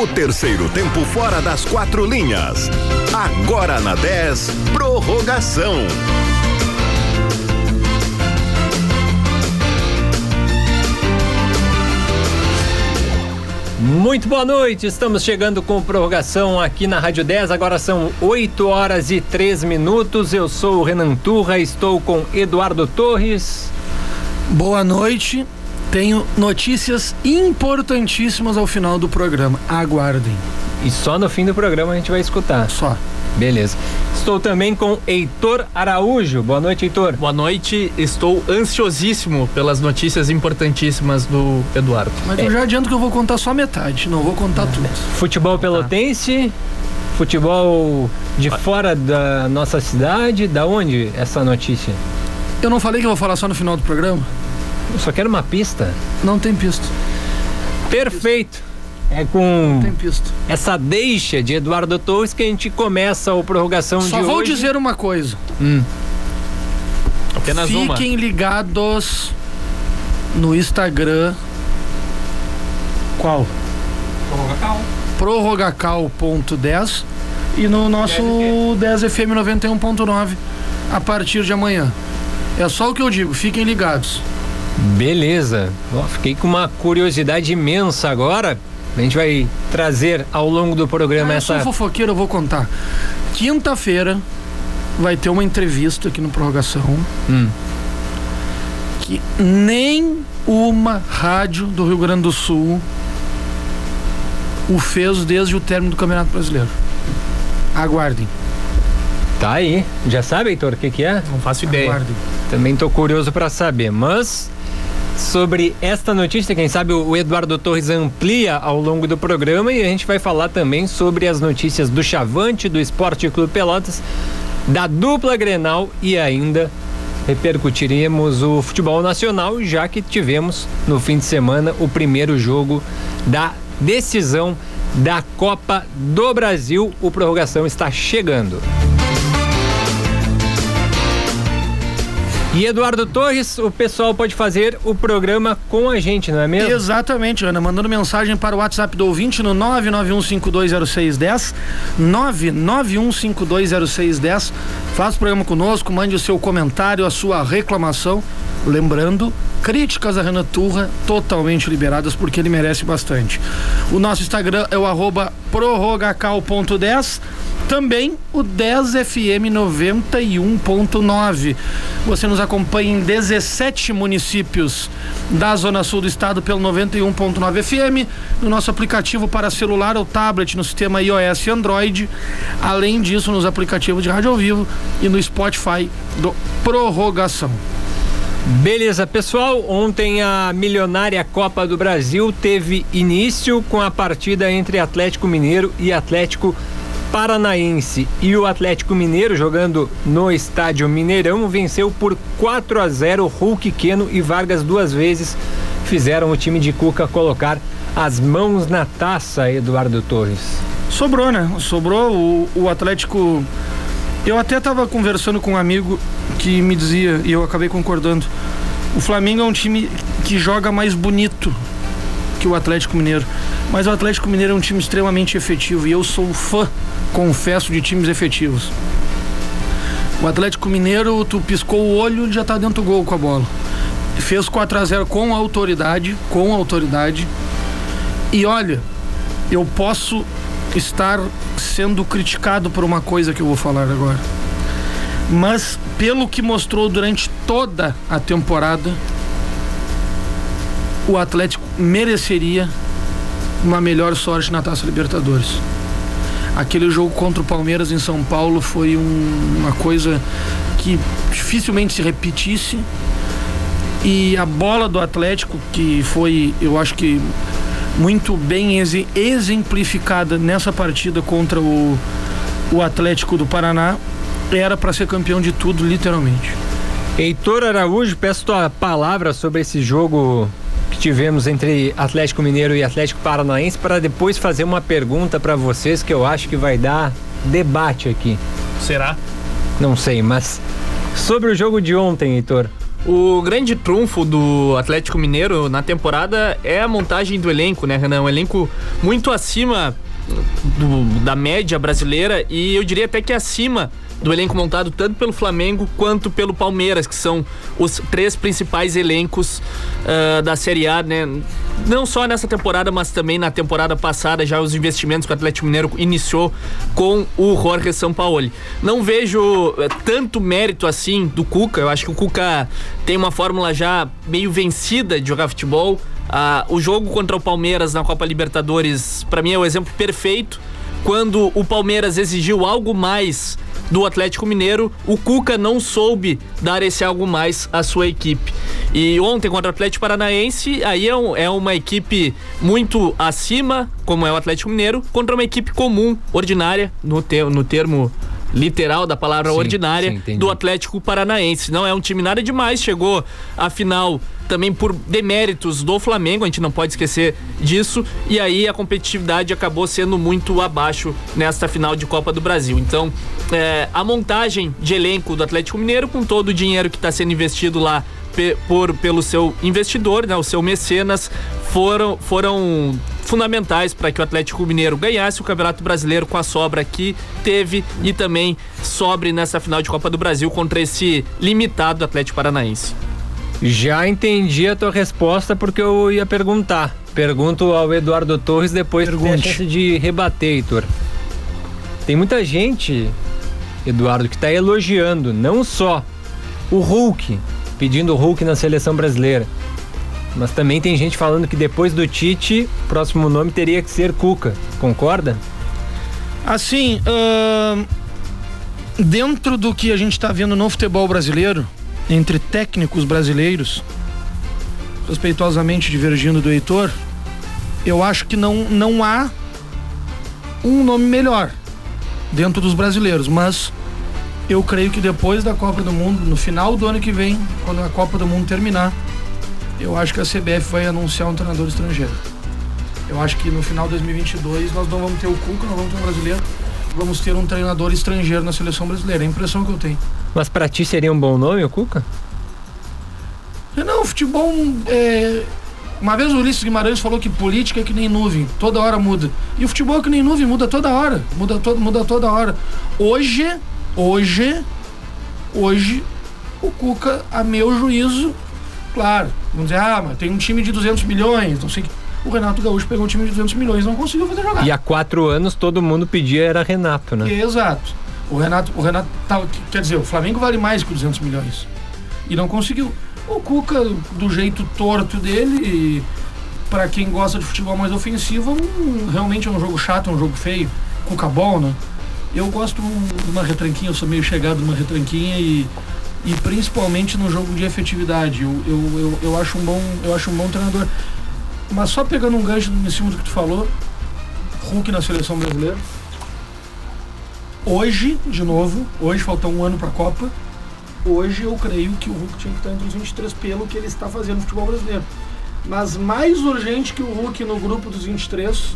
O terceiro tempo fora das quatro linhas. Agora na 10, prorrogação. Muito boa noite, estamos chegando com prorrogação aqui na Rádio 10. Agora são 8 horas e 3 minutos. Eu sou o Renan Turra, estou com Eduardo Torres. Boa noite. Tenho notícias importantíssimas ao final do programa. Aguardem. E só no fim do programa a gente vai escutar. Só. Beleza. Estou também com Heitor Araújo. Boa noite, Heitor. Boa noite. Estou ansiosíssimo pelas notícias importantíssimas do Eduardo. Mas é. eu já adianto que eu vou contar só metade, não vou contar é. tudo. Futebol pelotense, futebol de fora da nossa cidade, da onde essa notícia? Eu não falei que eu vou falar só no final do programa? Eu só quero uma pista. Não tem pista. Perfeito. É com essa deixa de Eduardo Torres que a gente começa a prorrogação Só de vou dizer uma coisa. Hum. Apenas Fiquem uma. ligados no Instagram. Qual? Prorrogacal. Prorrogacal.10 e no nosso 10FM 91.9 a partir de amanhã. É só o que eu digo, fiquem ligados. Beleza. fiquei com uma curiosidade imensa agora. A gente vai trazer ao longo do programa ah, essa. Eu sou fofoqueiro, eu vou contar. Quinta-feira vai ter uma entrevista aqui no Prorrogação. Hum. Que nem uma rádio do Rio Grande do Sul o fez desde o término do Campeonato Brasileiro. Aguardem. Tá aí. Já sabe, Heitor, o que, que é? Não faço ideia. Aguardem. Também tô curioso para saber, mas sobre esta notícia. Quem sabe o Eduardo Torres amplia ao longo do programa e a gente vai falar também sobre as notícias do Chavante, do Esporte Clube Pelotas, da dupla Grenal e ainda repercutiremos o futebol nacional, já que tivemos no fim de semana o primeiro jogo da decisão da Copa do Brasil. O prorrogação está chegando. E Eduardo Torres, o pessoal pode fazer o programa com a gente, não é mesmo? Exatamente, Ana. Mandando mensagem para o WhatsApp do ouvinte no 991520610. 991520610. Faça o programa conosco, mande o seu comentário, a sua reclamação. Lembrando, críticas a Renan Turra totalmente liberadas porque ele merece bastante. O nosso Instagram é o arroba prorrogacal.10 também o 10FM 91.9. Você nos acompanha em 17 municípios da Zona Sul do Estado pelo 91.9 FM, no nosso aplicativo para celular ou tablet no sistema iOS e Android. Além disso, nos aplicativos de rádio ao vivo e no Spotify do Prorrogação. Beleza, pessoal. Ontem a milionária Copa do Brasil teve início com a partida entre Atlético Mineiro e Atlético Paranaense e o Atlético Mineiro jogando no estádio Mineirão venceu por 4 a 0 Hulk Queno e Vargas duas vezes fizeram o time de Cuca colocar as mãos na taça, Eduardo Torres. Sobrou, né? Sobrou o, o Atlético. Eu até estava conversando com um amigo que me dizia, e eu acabei concordando. O Flamengo é um time que joga mais bonito que o Atlético Mineiro. Mas o Atlético Mineiro é um time extremamente efetivo e eu sou fã, confesso, de times efetivos. O Atlético Mineiro, tu piscou o olho e já tá dentro do gol com a bola. Fez 4 a 0 com autoridade, com autoridade. E olha, eu posso estar sendo criticado por uma coisa que eu vou falar agora. Mas pelo que mostrou durante toda a temporada, o Atlético mereceria uma melhor sorte na Taça Libertadores. Aquele jogo contra o Palmeiras em São Paulo foi um, uma coisa que dificilmente se repetisse. E a bola do Atlético, que foi, eu acho que muito bem exemplificada nessa partida contra o, o Atlético do Paraná, era para ser campeão de tudo, literalmente. Heitor Araújo, peço tua palavra sobre esse jogo que tivemos entre Atlético Mineiro e Atlético Paranaense para depois fazer uma pergunta para vocês que eu acho que vai dar debate aqui. Será? Não sei, mas sobre o jogo de ontem, Heitor. O grande trunfo do Atlético Mineiro na temporada é a montagem do elenco, né, Renan? Um elenco muito acima do, da média brasileira e eu diria até que acima do elenco montado tanto pelo Flamengo quanto pelo Palmeiras, que são os três principais elencos uh, da Série A, né? Não só nessa temporada, mas também na temporada passada, já os investimentos que o Atlético Mineiro iniciou com o Jorge Sampaoli. Não vejo uh, tanto mérito assim do Cuca, eu acho que o Cuca tem uma fórmula já meio vencida de jogar futebol. Uh, o jogo contra o Palmeiras na Copa Libertadores, para mim, é o exemplo perfeito. Quando o Palmeiras exigiu algo mais do Atlético Mineiro, o Cuca não soube dar esse algo mais à sua equipe. E ontem contra o Atlético Paranaense, aí é, um, é uma equipe muito acima, como é o Atlético Mineiro, contra uma equipe comum, ordinária, no, te, no termo literal da palavra sim, ordinária sim, do Atlético Paranaense. Não é um time nada demais, chegou à final também por deméritos do Flamengo, a gente não pode esquecer disso, e aí a competitividade acabou sendo muito abaixo nesta final de Copa do Brasil. Então, é, a montagem de elenco do Atlético Mineiro, com todo o dinheiro que está sendo investido lá por, pelo seu investidor, né, o seu mecenas, foram, foram fundamentais para que o Atlético Mineiro ganhasse o Campeonato Brasileiro com a sobra que teve e também sobre nessa final de Copa do Brasil contra esse limitado Atlético Paranaense. Já entendi a tua resposta porque eu ia perguntar. Pergunto ao Eduardo Torres depois Pergunte. tem a chance de rebater, Heitor. Tem muita gente, Eduardo, que está elogiando não só o Hulk, pedindo o Hulk na seleção brasileira, mas também tem gente falando que depois do Tite, o próximo nome teria que ser Cuca. Concorda? Assim, uh, dentro do que a gente está vendo no futebol brasileiro, entre técnicos brasileiros, respeitosamente divergindo do Heitor, eu acho que não, não há um nome melhor dentro dos brasileiros, mas eu creio que depois da Copa do Mundo, no final do ano que vem, quando a Copa do Mundo terminar, eu acho que a CBF vai anunciar um treinador estrangeiro. Eu acho que no final de 2022 nós não vamos ter o Cuca, não vamos ter um brasileiro, vamos ter um treinador estrangeiro na seleção brasileira. É a impressão que eu tenho. Mas para ti seria um bom nome o Cuca? Não, futebol. É... Uma vez o Ulisses Guimarães falou que política é que nem nuvem, toda hora muda. E o futebol é que nem nuvem, muda toda hora. Muda, to muda toda hora. Hoje, hoje, hoje, o Cuca, a meu juízo, claro, vamos dizer, ah, mas tem um time de 200 milhões, não sei o que o Renato Gaúcho pegou um time de 200 milhões e não conseguiu fazer jogar. E há quatro anos todo mundo pedia era Renato, né? Exato. O Renato, o Renato tá, quer dizer, o Flamengo vale mais que 200 milhões. E não conseguiu. O Cuca, do jeito torto dele, para quem gosta de futebol mais ofensivo, um, realmente é um jogo chato, é um jogo feio. Cuca bom, né? Eu gosto de uma retranquinha, eu sou meio chegado numa retranquinha e, e principalmente no jogo de efetividade. Eu, eu, eu, eu, acho um bom, eu acho um bom treinador. Mas só pegando um gancho em cima do que tu falou, Hulk na seleção brasileira. Hoje, de novo, hoje falta um ano para a Copa. Hoje eu creio que o Hulk tinha que estar entre os 23 pelo que ele está fazendo no futebol brasileiro. Mas mais urgente que o Hulk no grupo dos 23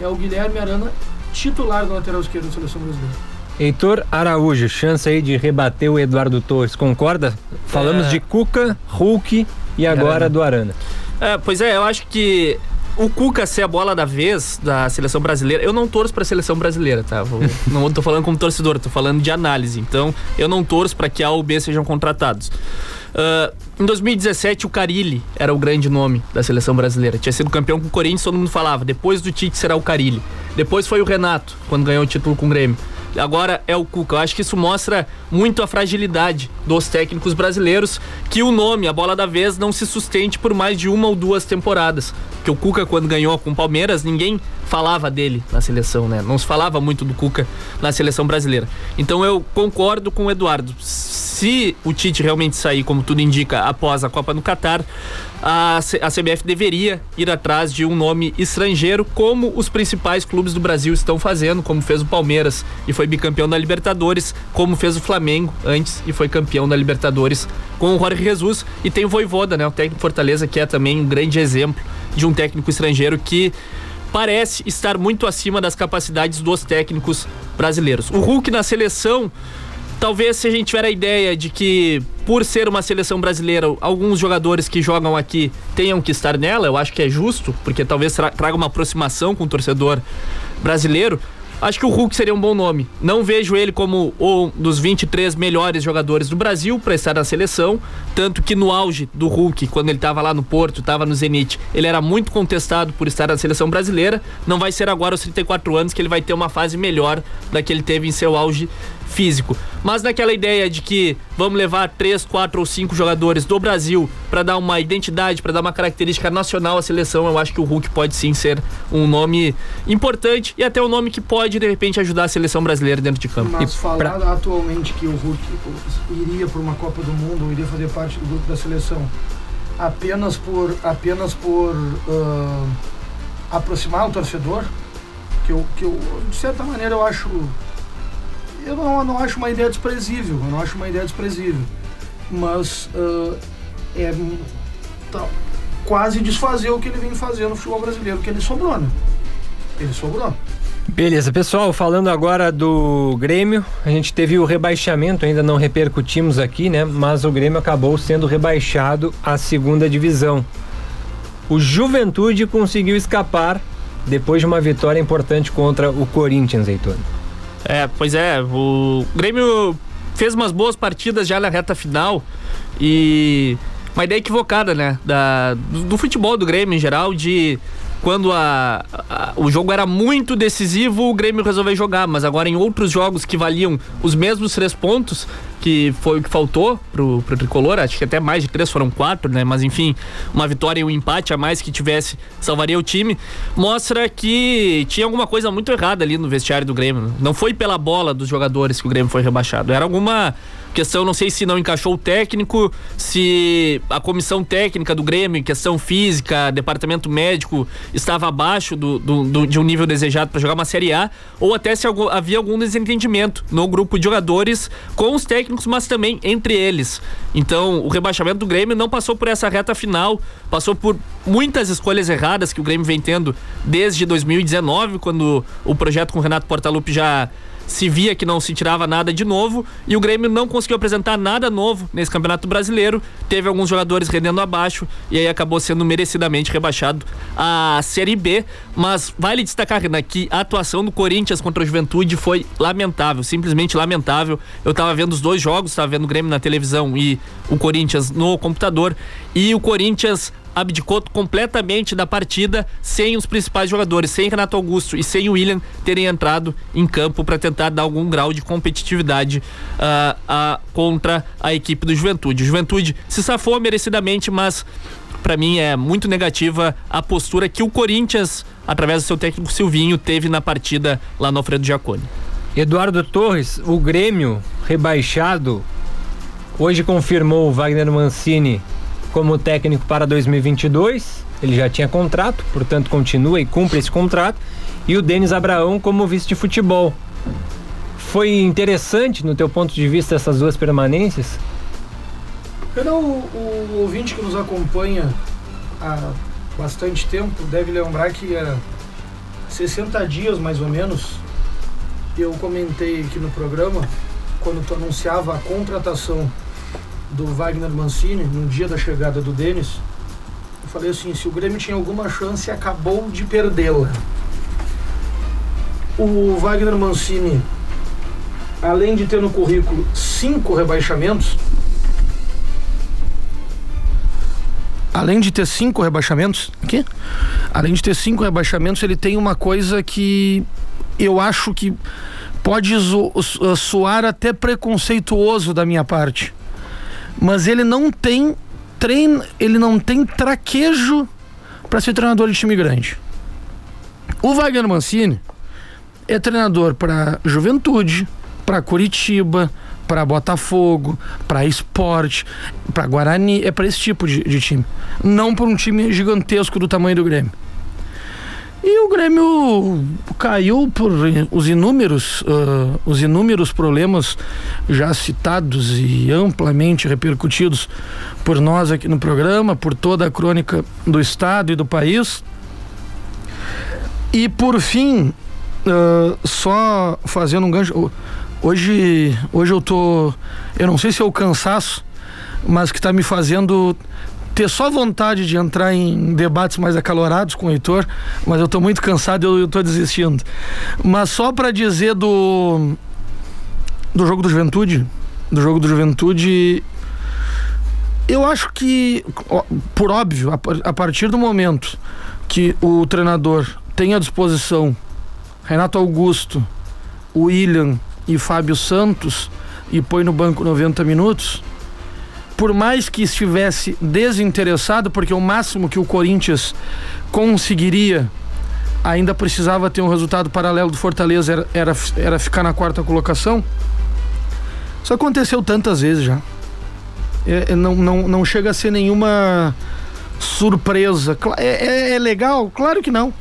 é o Guilherme Arana, titular do lateral esquerdo da seleção brasileira. Heitor Araújo, chance aí de rebater o Eduardo Torres, concorda? Falamos é... de Cuca, Hulk e agora Arana. do Arana. É, pois é, eu acho que o Cuca ser a bola da vez da seleção brasileira, eu não torço pra seleção brasileira, tá? Vou, não tô falando como torcedor, tô falando de análise. Então, eu não torço para que A ou B sejam contratados. Uh, em 2017, o Carilli era o grande nome da seleção brasileira. Tinha sido campeão com o Corinthians, todo mundo falava. Depois do Tite será o Carilli. Depois foi o Renato, quando ganhou o título com o Grêmio agora é o Cuca. Eu acho que isso mostra muito a fragilidade dos técnicos brasileiros, que o nome, a bola da vez, não se sustente por mais de uma ou duas temporadas. Que o Cuca, quando ganhou com o Palmeiras, ninguém falava dele na seleção, né? Não se falava muito do Cuca na seleção brasileira. Então eu concordo com o Eduardo. Se o Tite realmente sair, como tudo indica, após a Copa no Catar, a, a CBF deveria ir atrás de um nome estrangeiro, como os principais clubes do Brasil estão fazendo, como fez o Palmeiras e foi bicampeão da Libertadores, como fez o Flamengo antes e foi campeão da Libertadores com o Jorge Jesus. E tem o Voivoda, né? O técnico Fortaleza, que é também um grande exemplo de um técnico estrangeiro que parece estar muito acima das capacidades dos técnicos brasileiros. O Hulk na seleção talvez se a gente tiver a ideia de que por ser uma seleção brasileira, alguns jogadores que jogam aqui tenham que estar nela, eu acho que é justo, porque talvez traga uma aproximação com o torcedor brasileiro. Acho que o Hulk seria um bom nome. Não vejo ele como um dos 23 melhores jogadores do Brasil para estar na seleção. Tanto que no auge do Hulk, quando ele estava lá no Porto, estava no Zenit, ele era muito contestado por estar na seleção brasileira. Não vai ser agora aos 34 anos que ele vai ter uma fase melhor da que ele teve em seu auge físico. Mas naquela ideia de que vamos levar três, quatro ou cinco jogadores do Brasil para dar uma identidade, para dar uma característica nacional à seleção, eu acho que o Hulk pode sim ser um nome importante e até um nome que pode de repente ajudar a seleção brasileira dentro de campo. Mas falar pra... atualmente que o Hulk iria para uma Copa do Mundo, iria fazer parte do grupo da seleção, apenas por apenas por uh, aproximar o torcedor, que eu, que eu de certa maneira eu acho eu não, não acho uma ideia desprezível, eu não acho uma ideia desprezível. Mas uh, é tá, quase desfazer o que ele vem fazendo no futebol brasileiro, que ele sobrou, né? Ele sobrou. Beleza, pessoal, falando agora do Grêmio, a gente teve o rebaixamento, ainda não repercutimos aqui, né? Mas o Grêmio acabou sendo rebaixado à segunda divisão. O Juventude conseguiu escapar depois de uma vitória importante contra o Corinthians, Heitor. É, pois é, o Grêmio fez umas boas partidas já na reta final e uma ideia equivocada, né, da, do, futebol do Grêmio em geral, de quando a, a, o jogo era muito decisivo, o Grêmio resolveu jogar, mas agora em outros jogos que valiam os mesmos três pontos, que foi o que faltou pro, pro tricolor, acho que até mais de três, foram quatro, né? Mas enfim, uma vitória e um empate a mais que tivesse salvaria o time, mostra que tinha alguma coisa muito errada ali no vestiário do Grêmio. Não foi pela bola dos jogadores que o Grêmio foi rebaixado, era alguma Questão, não sei se não encaixou o técnico, se a comissão técnica do Grêmio, questão física, departamento médico, estava abaixo do, do, do de um nível desejado para jogar uma Série A, ou até se algum, havia algum desentendimento no grupo de jogadores com os técnicos, mas também entre eles. Então, o rebaixamento do Grêmio não passou por essa reta final, passou por muitas escolhas erradas que o Grêmio vem tendo desde 2019, quando o projeto com o Renato Portaluppi já se via que não se tirava nada de novo e o Grêmio não conseguiu apresentar nada novo nesse Campeonato Brasileiro. Teve alguns jogadores rendendo abaixo e aí acabou sendo merecidamente rebaixado à Série B. Mas vale destacar, Renan, que a atuação do Corinthians contra a Juventude foi lamentável, simplesmente lamentável. Eu tava vendo os dois jogos, tava vendo o Grêmio na televisão e o Corinthians no computador e o Corinthians abdicou completamente da partida sem os principais jogadores, sem Renato Augusto e sem o William terem entrado em campo para tentar dar algum grau de competitividade uh, contra a equipe do Juventude. O Juventude se safou merecidamente, mas para mim é muito negativa a postura que o Corinthians, através do seu técnico Silvinho, teve na partida lá no Alfredo Giacone. Eduardo Torres, o Grêmio rebaixado, hoje confirmou o Wagner Mancini como técnico para 2022. Ele já tinha contrato, portanto continua e cumpre esse contrato. E o Denis Abraão como vice de futebol. Foi interessante, no teu ponto de vista, essas duas permanências? Não, o, o ouvinte que nos acompanha há bastante tempo deve lembrar que há 60 dias mais ou menos eu comentei aqui no programa quando tu anunciava a contratação do Wagner Mancini, no dia da chegada do Denis, eu falei assim, se o Grêmio tinha alguma chance, acabou de perdê-la. O Wagner Mancini, além de ter no currículo cinco rebaixamentos, além de ter cinco rebaixamentos, aqui, além de ter cinco rebaixamentos, ele tem uma coisa que eu acho que pode soar até preconceituoso da minha parte mas ele não tem treino, ele não tem traquejo para ser treinador de time grande. O Wagner Mancini é treinador para Juventude, para Curitiba, para Botafogo, para Esporte, para Guarani, é para esse tipo de, de time. Não para um time gigantesco do tamanho do Grêmio. E o Grêmio caiu por os inúmeros, uh, os inúmeros problemas já citados e amplamente repercutidos por nós aqui no programa, por toda a crônica do Estado e do país. E por fim, uh, só fazendo um gancho, Hoje, hoje eu tô. Eu não sei se é o cansaço, mas que está me fazendo ter só vontade de entrar em debates mais acalorados com o Heitor, mas eu estou muito cansado eu estou desistindo. Mas só para dizer do do jogo do Juventude, do jogo do Juventude, eu acho que por óbvio, a partir do momento que o treinador tem à disposição Renato Augusto, William e Fábio Santos e põe no banco 90 minutos, por mais que estivesse desinteressado, porque o máximo que o Corinthians conseguiria ainda precisava ter um resultado paralelo do Fortaleza, era, era, era ficar na quarta colocação. Isso aconteceu tantas vezes já. É, é, não, não, não chega a ser nenhuma surpresa. É, é, é legal? Claro que não.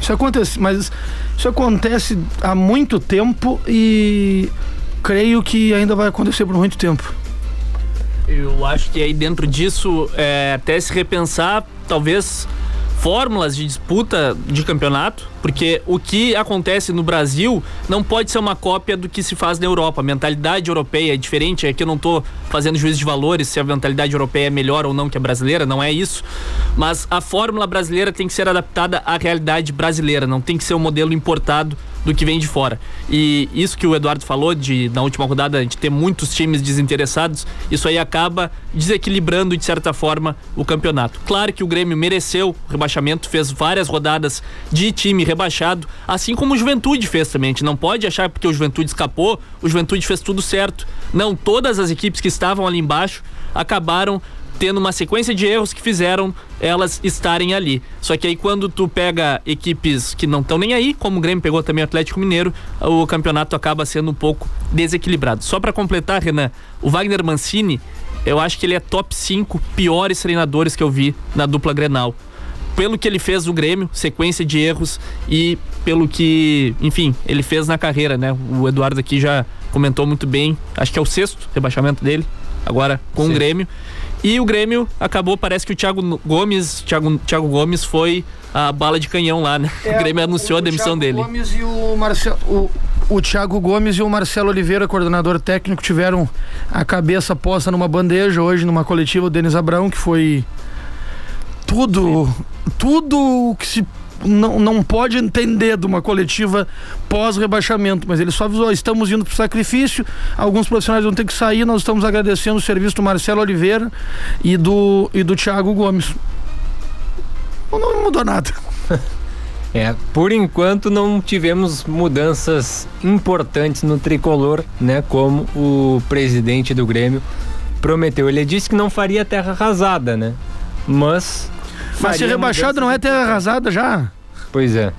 Isso acontece, mas isso acontece há muito tempo e creio que ainda vai acontecer por muito tempo. Eu acho que aí dentro disso, é, até se repensar, talvez fórmulas de disputa de campeonato, porque o que acontece no Brasil não pode ser uma cópia do que se faz na Europa. A mentalidade europeia é diferente, aqui eu não estou fazendo juízo de valores se a mentalidade europeia é melhor ou não que a brasileira, não é isso. Mas a fórmula brasileira tem que ser adaptada à realidade brasileira, não tem que ser um modelo importado do que vem de fora. E isso que o Eduardo falou de na última rodada de ter muitos times desinteressados, isso aí acaba desequilibrando de certa forma o campeonato. Claro que o Grêmio mereceu o rebaixamento, fez várias rodadas de time rebaixado, assim como o Juventude fez também. A gente não pode achar porque o Juventude escapou, o Juventude fez tudo certo. Não, todas as equipes que estavam ali embaixo acabaram tendo uma sequência de erros que fizeram elas estarem ali. Só que aí quando tu pega equipes que não estão nem aí, como o Grêmio pegou também o Atlético Mineiro, o campeonato acaba sendo um pouco desequilibrado. Só para completar, Renan, o Wagner Mancini, eu acho que ele é top 5 piores treinadores que eu vi na dupla Grenal. Pelo que ele fez no Grêmio, sequência de erros e pelo que, enfim, ele fez na carreira, né? O Eduardo aqui já comentou muito bem, acho que é o sexto rebaixamento dele, agora com Sim. o Grêmio. E o Grêmio acabou, parece que o Thiago Gomes, Thiago, Thiago Gomes foi a bala de canhão lá, né? É, o Grêmio anunciou a demissão Thiago dele. Gomes e o Marcelo, o, o Thiago Gomes e o Marcelo Oliveira, coordenador técnico, tiveram a cabeça posta numa bandeja hoje numa coletiva o Denis Abrão, que foi tudo, tudo o que se não, não pode entender de uma coletiva pós-rebaixamento, mas ele só avisou: estamos indo para o sacrifício, alguns profissionais vão ter que sair, nós estamos agradecendo o serviço do Marcelo Oliveira e do, e do Thiago Gomes. Não mudou nada. É, por enquanto não tivemos mudanças importantes no tricolor, né? Como o presidente do Grêmio prometeu. Ele disse que não faria terra arrasada, né? Mas mas ser rebaixado não é terra arrasada já? Pois é.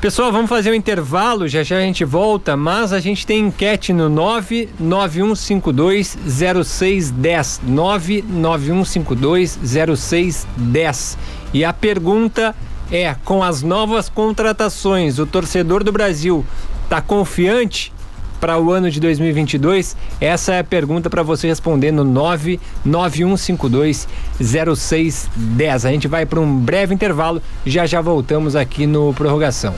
Pessoal, vamos fazer um intervalo, já já a gente volta, mas a gente tem enquete no 99152 0610. 99152 0610. E a pergunta é: com as novas contratações, o torcedor do Brasil está confiante para o ano de 2022? Essa é a pergunta para você responder no 99152 0610. A gente vai para um breve intervalo, já já voltamos aqui no prorrogação.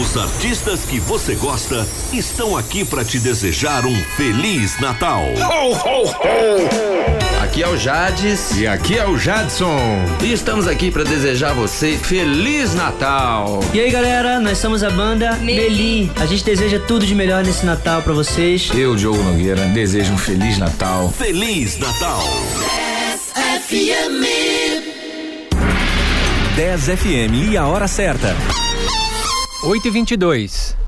Os artistas que você gosta estão aqui para te desejar um feliz Natal. Ho, ho, ho. Aqui é o Jades e aqui é o Jadson. E estamos aqui para desejar a você feliz Natal. E aí, galera, nós somos a banda Meli. A gente deseja tudo de melhor nesse Natal para vocês. Eu, Diogo Nogueira, desejo um feliz Natal. Feliz Natal. 10 FM. 10 FM e a hora certa. 8 e 22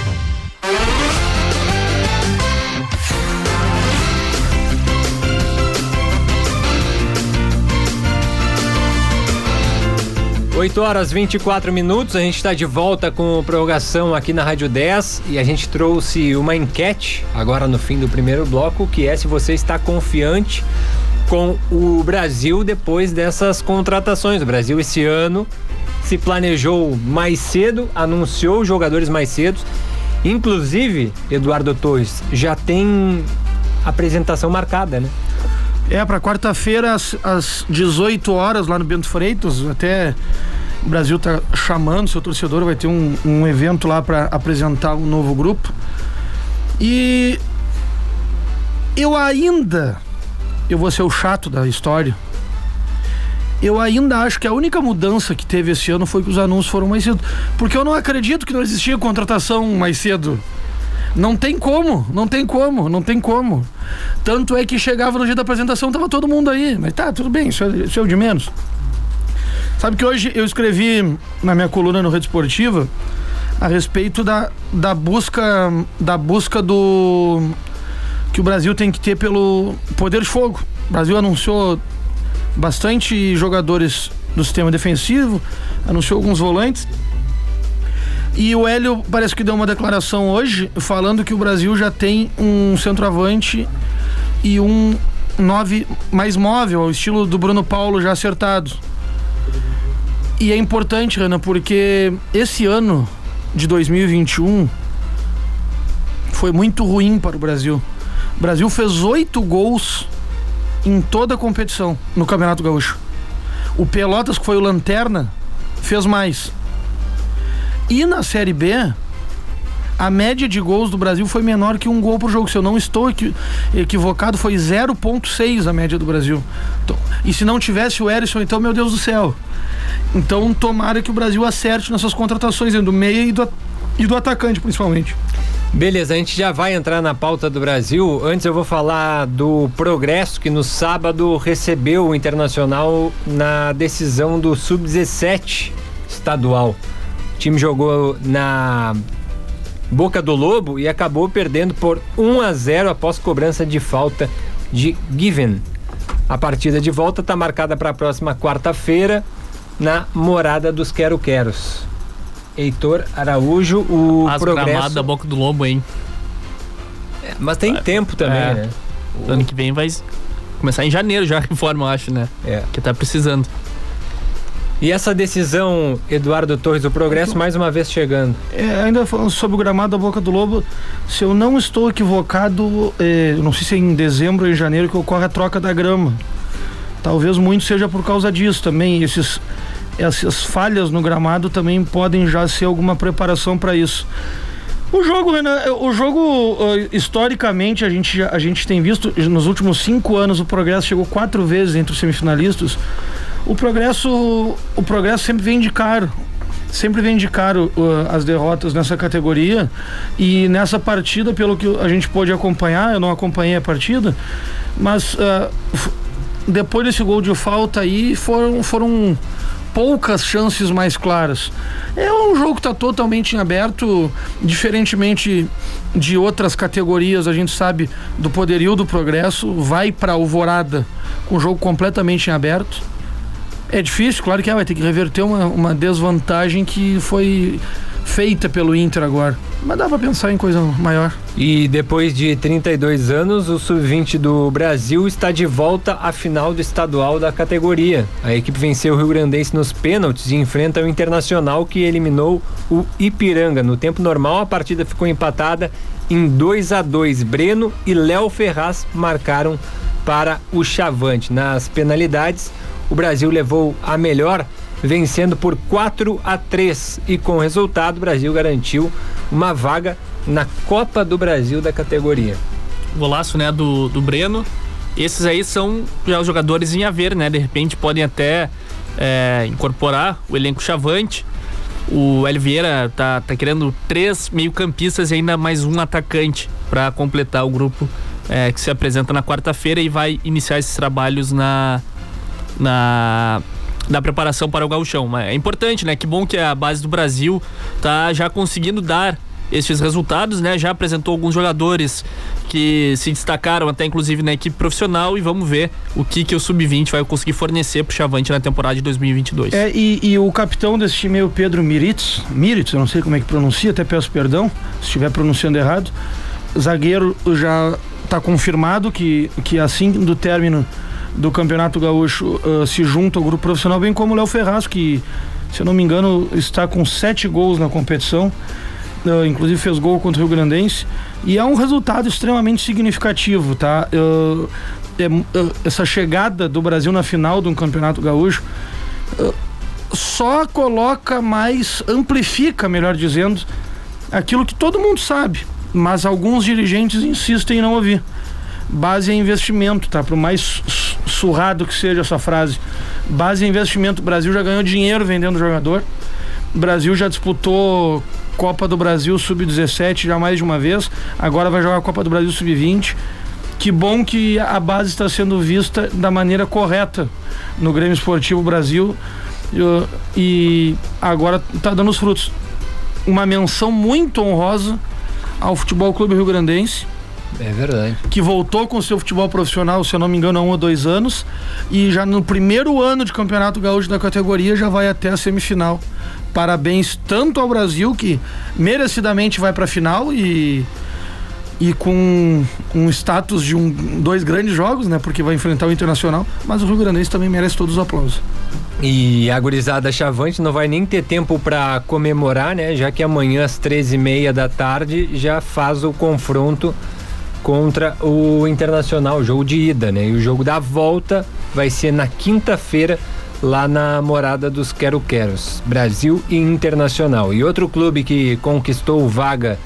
Oito horas 24 minutos, a gente está de volta com prorrogação aqui na Rádio 10 e a gente trouxe uma enquete agora no fim do primeiro bloco, que é se você está confiante com o Brasil depois dessas contratações. O Brasil esse ano se planejou mais cedo, anunciou jogadores mais cedo. Inclusive, Eduardo Torres, já tem apresentação marcada, né? É, para quarta-feira, às, às 18 horas, lá no Bento Freitas, até o Brasil tá chamando seu torcedor, vai ter um, um evento lá para apresentar um novo grupo. E eu ainda, eu vou ser o chato da história, eu ainda acho que a única mudança que teve esse ano foi que os anúncios foram mais cedo. Porque eu não acredito que não existia contratação mais cedo. Não tem como, não tem como, não tem como. Tanto é que chegava no dia da apresentação, tava todo mundo aí. Mas tá, tudo bem, isso é, isso é o de menos. Sabe que hoje eu escrevi na minha coluna no Rede Esportiva a respeito da, da busca da busca do que o Brasil tem que ter pelo poder de fogo. O Brasil anunciou bastante jogadores do sistema defensivo, anunciou alguns volantes. E o Hélio parece que deu uma declaração hoje falando que o Brasil já tem um centroavante e um nove mais móvel, ao estilo do Bruno Paulo já acertado. E é importante, Renan, porque esse ano de 2021 foi muito ruim para o Brasil. O Brasil fez oito gols em toda a competição no Campeonato Gaúcho. O Pelotas, que foi o Lanterna, fez mais. E na Série B, a média de gols do Brasil foi menor que um gol por jogo. Se eu não estou equi equivocado, foi 0,6 a média do Brasil. Então, e se não tivesse o Erisson, então, meu Deus do céu. Então, tomara que o Brasil acerte nessas contratações, do meia e do, e do atacante, principalmente. Beleza, a gente já vai entrar na pauta do Brasil. Antes eu vou falar do Progresso, que no sábado recebeu o Internacional na decisão do Sub-17 estadual. O time jogou na Boca do Lobo e acabou perdendo por 1 a 0 após cobrança de falta de Given. A partida de volta está marcada para a próxima quarta-feira na Morada dos Quero-Queros. Heitor Araújo, o As progresso... da Boca do Lobo, hein? É, mas tem é, tempo também, é. né? O... Ano que vem vai começar em janeiro já a reforma, eu acho, né? É. Que tá precisando. E essa decisão, Eduardo Torres, do Progresso, mais uma vez chegando. É, ainda falando sobre o gramado da Boca do Lobo, se eu não estou equivocado, é, não sei se é em dezembro ou em janeiro que ocorre a troca da grama. Talvez muito seja por causa disso também. Esses essas falhas no gramado também podem já ser alguma preparação para isso. O jogo, Renan, o jogo, historicamente, a gente, a gente tem visto, nos últimos cinco anos, o Progresso chegou quatro vezes entre os semifinalistas. O Progresso, o Progresso sempre vem de caro. Sempre vem de caro uh, as derrotas nessa categoria. E nessa partida, pelo que a gente pôde acompanhar, eu não acompanhei a partida, mas uh, depois desse gol de falta aí, foram, foram poucas chances mais claras. É um jogo que está totalmente em aberto, diferentemente de outras categorias, a gente sabe do poderio do progresso, vai para Alvorada com o jogo completamente em aberto. É difícil, claro que é, vai ter que reverter uma, uma desvantagem que foi feita pelo Inter agora. Mas dá pra pensar em coisa maior. E depois de 32 anos, o Sub-20 do Brasil está de volta à final do estadual da categoria. A equipe venceu o Rio Grandense nos pênaltis e enfrenta o Internacional que eliminou o Ipiranga. No tempo normal, a partida ficou empatada em 2 a 2. Breno e Léo Ferraz marcaram para o Chavante. Nas penalidades, o Brasil levou a melhor vencendo por 4 a 3 e com o resultado o Brasil garantiu uma vaga na Copa do Brasil da categoria. Golaço, né, do, do Breno. Esses aí são já os jogadores em haver, né? De repente podem até é, incorporar o elenco chavante. O El Vieira tá, tá querendo três meio-campistas e ainda mais um atacante para completar o grupo é, que se apresenta na quarta-feira e vai iniciar esses trabalhos na, na da preparação para o gauchão. Mas é importante, né? Que bom que a base do Brasil tá já conseguindo dar esses resultados, né? Já apresentou alguns jogadores que se destacaram até inclusive na equipe profissional e vamos ver o que que o sub-20 vai conseguir fornecer pro Chavante na temporada de 2022. É, e, e o capitão desse time é o Pedro Miritz, Miritz, eu não sei como é que pronuncia, até peço perdão se estiver pronunciando errado. Zagueiro já está confirmado que que assim do término do Campeonato Gaúcho uh, se junta ao grupo profissional, bem como o Léo Ferraz, que, se eu não me engano, está com sete gols na competição. Uh, inclusive fez gol contra o Rio Grandense. E é um resultado extremamente significativo, tá? Uh, é, essa chegada do Brasil na final de um Campeonato Gaúcho só coloca mais, amplifica, melhor dizendo, aquilo que todo mundo sabe, mas alguns dirigentes insistem em não ouvir base é investimento, tá? Por mais surrado que seja essa frase. Base é investimento. O Brasil já ganhou dinheiro vendendo jogador. O Brasil já disputou Copa do Brasil Sub-17 já mais de uma vez. Agora vai jogar a Copa do Brasil Sub-20. Que bom que a base está sendo vista da maneira correta no Grêmio Esportivo Brasil. E agora está dando os frutos. Uma menção muito honrosa ao Futebol Clube Rio Grandense é verdade. Que voltou com o seu futebol profissional, se eu não me engano, há um ou dois anos. E já no primeiro ano de campeonato gaúcho da categoria já vai até a semifinal. Parabéns tanto ao Brasil, que merecidamente vai para a final e e com um status de um, dois grandes jogos, né? Porque vai enfrentar o Internacional, mas o Rio Grandense também merece todos os aplausos. E a gurizada Chavante não vai nem ter tempo para comemorar, né? Já que amanhã às 13h30 da tarde já faz o confronto contra o Internacional, jogo de ida, né? E o jogo da volta vai ser na quinta-feira lá na morada dos Quero Queros, Brasil e Internacional. E outro clube que conquistou vaga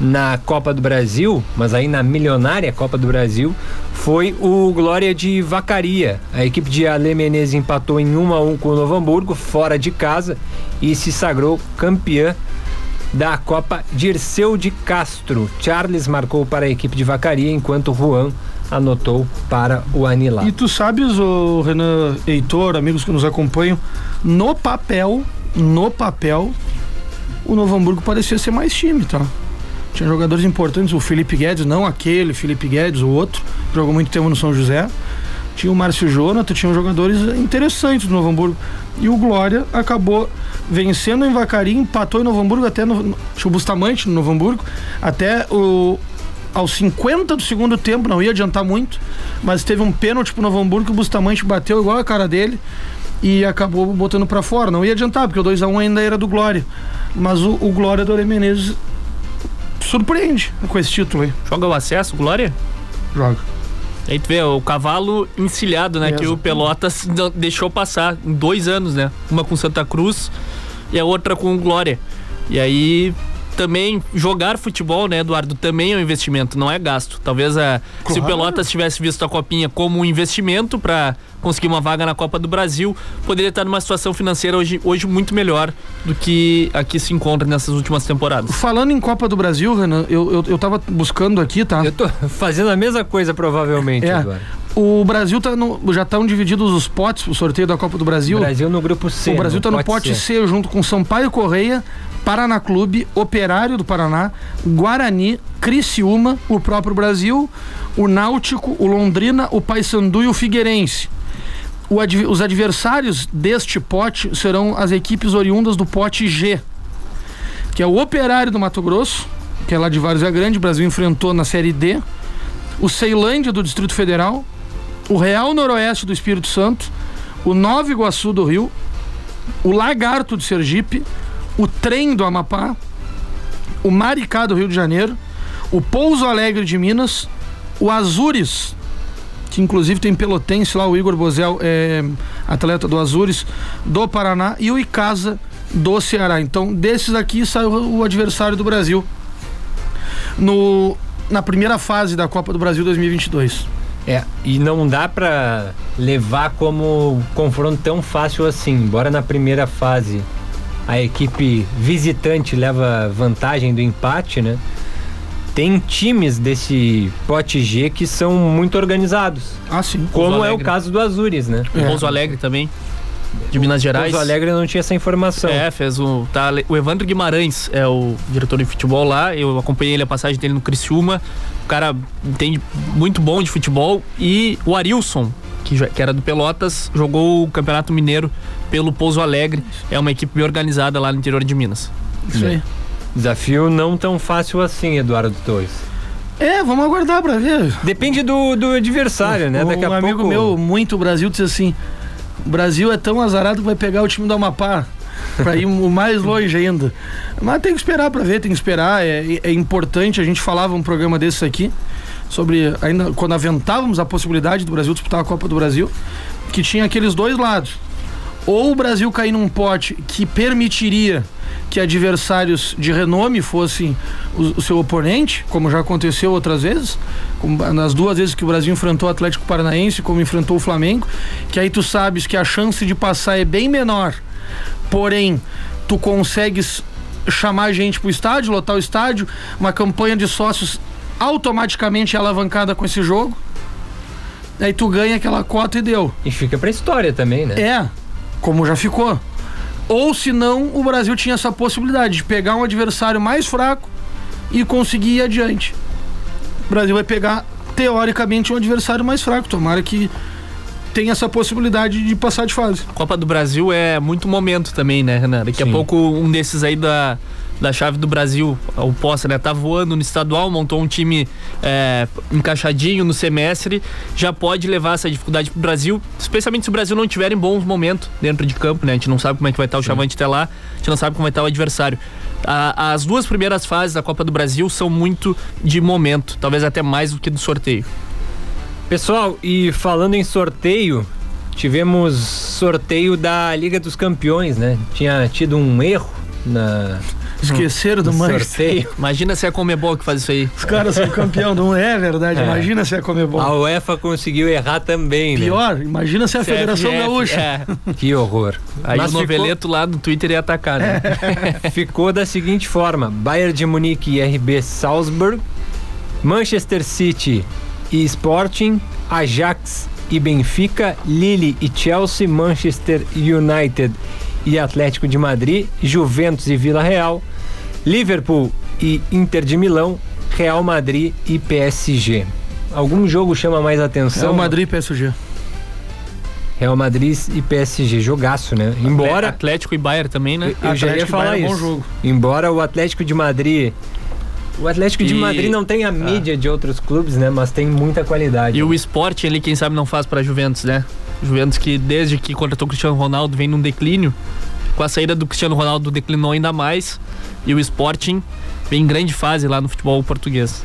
na Copa do Brasil, mas aí na milionária Copa do Brasil, foi o Glória de Vacaria. A equipe de Ale Menezes empatou em 1 a 1 com o Novo Hamburgo, fora de casa, e se sagrou campeã da Copa Dirceu de Castro. Charles marcou para a equipe de Vacaria, enquanto Juan anotou para o Anilá. E tu sabes, o Renan Heitor, amigos que nos acompanham, no papel, no papel, o Novo Hamburgo parecia ser mais time, tá? Tinha jogadores importantes, o Felipe Guedes, não aquele Felipe Guedes, o outro, jogou muito tempo no São José. Tinha o Márcio Jonathan, tinham jogadores interessantes do Novo Hamburgo. E o Glória acabou vencendo em Vacaria, empatou em Novo Hamburgo até no, no, tinha o Bustamante no Novo Hamburgo, até o aos 50 do segundo tempo, não ia adiantar muito, mas teve um pênalti pro Novo Hamburgo que o Bustamante bateu igual a cara dele e acabou botando para fora. Não ia adiantar, porque o 2 a 1 um ainda era do Glória. Mas o, o Glória do Menezes surpreende com esse título aí. Joga o acesso, Glória? Joga. Aí tu vê, o cavalo encilhado, né? que o Pelotas deixou passar em dois anos, né? Uma com Santa Cruz e a outra com Glória. E aí também jogar futebol, né, Eduardo, também é um investimento, não é gasto. Talvez a, claro. se o Pelotas tivesse visto a copinha como um investimento para conseguir uma vaga na Copa do Brasil, poderia estar numa situação financeira hoje, hoje muito melhor do que aqui se encontra nessas últimas temporadas. Falando em Copa do Brasil, Renan, eu, eu, eu tava buscando aqui, tá? Eu tô fazendo a mesma coisa, provavelmente, é. agora. O Brasil tá no, já estão divididos os potes, o sorteio da Copa do Brasil. O Brasil no grupo C. O Brasil está no pote C. C junto com Sampaio Correia, Paraná Clube, Operário do Paraná, Guarani, Criciúma, o próprio Brasil, o Náutico, o Londrina, o Paysandu e o Figueirense adv os adversários deste pote serão as equipes oriundas do pote G. que é o Operário do Mato Grosso, que é lá de Várzea Grande, o Brasil enfrentou na Série D, o Ceilândia do Distrito Federal, o Real Noroeste do Espírito Santo, o Nova Iguaçu do Rio, o Lagarto de Sergipe, o Trem do Amapá, o Maricá do Rio de Janeiro, o Pouso Alegre de Minas, o Azures, que inclusive tem pelotense lá, o Igor Bozel, é, atleta do Azures, do Paraná, e o Icasa do Ceará. Então, desses aqui saiu o adversário do Brasil no, na primeira fase da Copa do Brasil 2022. É, e não dá pra levar como confronto tão fácil assim. Embora na primeira fase a equipe visitante leva vantagem do empate, né? Tem times desse pote G que são muito organizados. Ah, sim. Como é o caso do Azures, né? O Pouso Alegre também. De Minas Gerais. Pouso Alegre não tinha essa informação. É, fez o. Tá, o Evandro Guimarães é o diretor de futebol lá. Eu acompanhei ele a passagem dele no Criciúma. O cara entende muito bom de futebol. E o Arilson, que, que era do Pelotas, jogou o Campeonato Mineiro pelo Pouso Alegre. É uma equipe bem organizada lá no interior de Minas. Isso aí. Desafio não tão fácil assim, Eduardo Torres. É, vamos aguardar pra ver. Depende do, do adversário, né? Daqui um a amigo pouco. meu, muito Brasil, disse assim: o Brasil é tão azarado que vai pegar o time do Amapá. Pra ir o mais longe ainda. Mas tem que esperar pra ver, tem que esperar. É, é importante, a gente falava um programa desses aqui, sobre ainda quando aventávamos a possibilidade do Brasil disputar a Copa do Brasil, que tinha aqueles dois lados. Ou o Brasil cair num pote que permitiria que adversários de renome fossem o, o seu oponente, como já aconteceu outras vezes, como nas duas vezes que o Brasil enfrentou o Atlético Paranaense, como enfrentou o Flamengo, que aí tu sabes que a chance de passar é bem menor, porém tu consegues chamar gente pro estádio, lotar o estádio, uma campanha de sócios automaticamente é alavancada com esse jogo. Aí tu ganha aquela cota e deu. E fica pra história também, né? É, como já ficou. Ou se não, o Brasil tinha essa possibilidade de pegar um adversário mais fraco e conseguir ir adiante. O Brasil vai pegar, teoricamente, um adversário mais fraco. Tomara que tenha essa possibilidade de passar de fase. Copa do Brasil é muito momento também, né, Renan? Daqui Sim. a pouco um desses aí da, da chave do Brasil, o Poça, né? Tá voando no estadual, montou um time é, encaixadinho no semestre, já pode levar essa dificuldade pro Brasil, especialmente se o Brasil não tiver em bons momentos dentro de campo, né? A gente não sabe como é que vai estar o Chavante até lá, a gente não sabe como vai estar o adversário. A- as duas primeiras fases da Copa do Brasil são muito de momento, talvez até mais do que do sorteio. Pessoal, e falando em sorteio, tivemos sorteio da Liga dos Campeões, né? Tinha tido um erro na Esqueceram do Manchester. sorteio. Imagina se é a Comebol que faz isso aí. Os caras são campeão, não é verdade? É. Imagina se é Comebol. A UEFA conseguiu errar também, né? Pior, imagina se é a Federação CFF, Gaúcha. É. Que horror. Aí Mas o noveleto lá no Twitter ia atacar, né? Ficou da seguinte forma: Bayern de Munique e RB Salzburg, Manchester City e Sporting, Ajax e Benfica, Lille e Chelsea, Manchester United e Atlético de Madrid, Juventus e Vila Real, Liverpool e Inter de Milão, Real Madrid e PSG. Algum jogo chama mais atenção? Real Madrid e PSG. Real Madrid e PSG, jogaço, né? Embora Atlético e Bayern também, né? eu já ia e falar Bayern é bom isso. jogo. Embora o Atlético de Madrid. O Atlético de E- Madrid não tem a mídia de outros clubes, né? Mas tem muita qualidade. E o esporte ali, quem sabe, não faz pra Juventus, né? Juventus que desde que contratou o Cristiano Ronaldo vem num declínio. Com a saída do Cristiano Ronaldo declinou ainda mais. E o Sporting vem em grande fase lá no futebol português.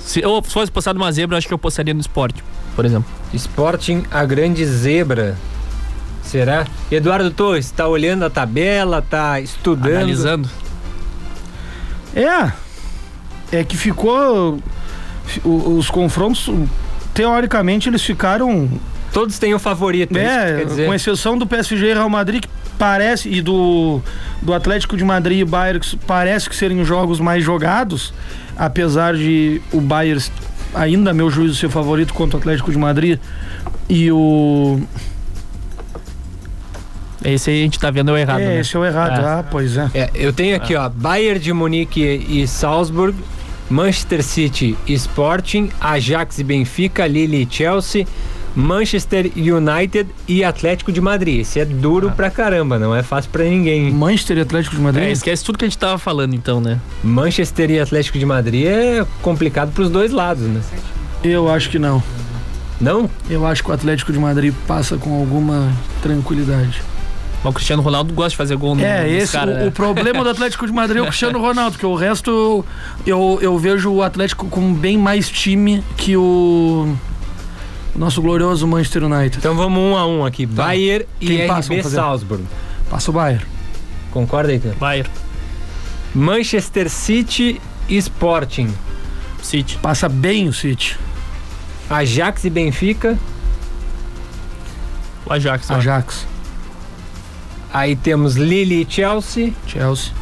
Se eu fosse postar numa zebra, eu acho que eu apostaria no esporte, por exemplo. Sporting, a grande zebra. Será? Eduardo Torres, tá olhando a tabela, tá estudando. Analisando. É. É que ficou. Os confrontos, teoricamente, eles ficaram. Todos têm o favorito, é que É, dizer. com exceção do PSG e Real Madrid, que parece, e do, do Atlético de Madrid e Bayern, que parece que serem jogos mais jogados, apesar de o Bayern, ainda meu juízo, ser favorito contra o Atlético de Madrid. E o. Esse aí a gente tá vendo é o errado, é, né? esse é o errado. É. Ah, pois é. É, eu tenho aqui, ó, Bayern de Munique e Salzburg, Manchester City e Sporting, Ajax e Benfica, Lille e Chelsea, Manchester United e Atlético de Madrid. Esse é duro pra caramba, não é fácil pra ninguém. Manchester e Atlético de Madrid? É, esquece tudo que a gente tava falando então, né? Manchester e Atlético de Madrid é complicado pros dois lados, né? Eu acho que não. Não? Eu acho que o Atlético de Madrid passa com alguma tranquilidade. O Cristiano Ronaldo gosta de fazer gol no É, esse cara, o, né? o problema do Atlético de Madrid é o Cristiano Ronaldo, porque o resto eu, eu vejo o Atlético com bem mais time que o nosso glorioso Manchester United. Então vamos um a um aqui. Bayern e Quem passa, RB? Salzburg. Passa o Bayern. Concorda, Heitor? Bayern. Manchester City e Sporting. City. Passa bem o City. Ajax e Benfica. O Ajax. ó. Aí temos Lille e Chelsea. Chelsea.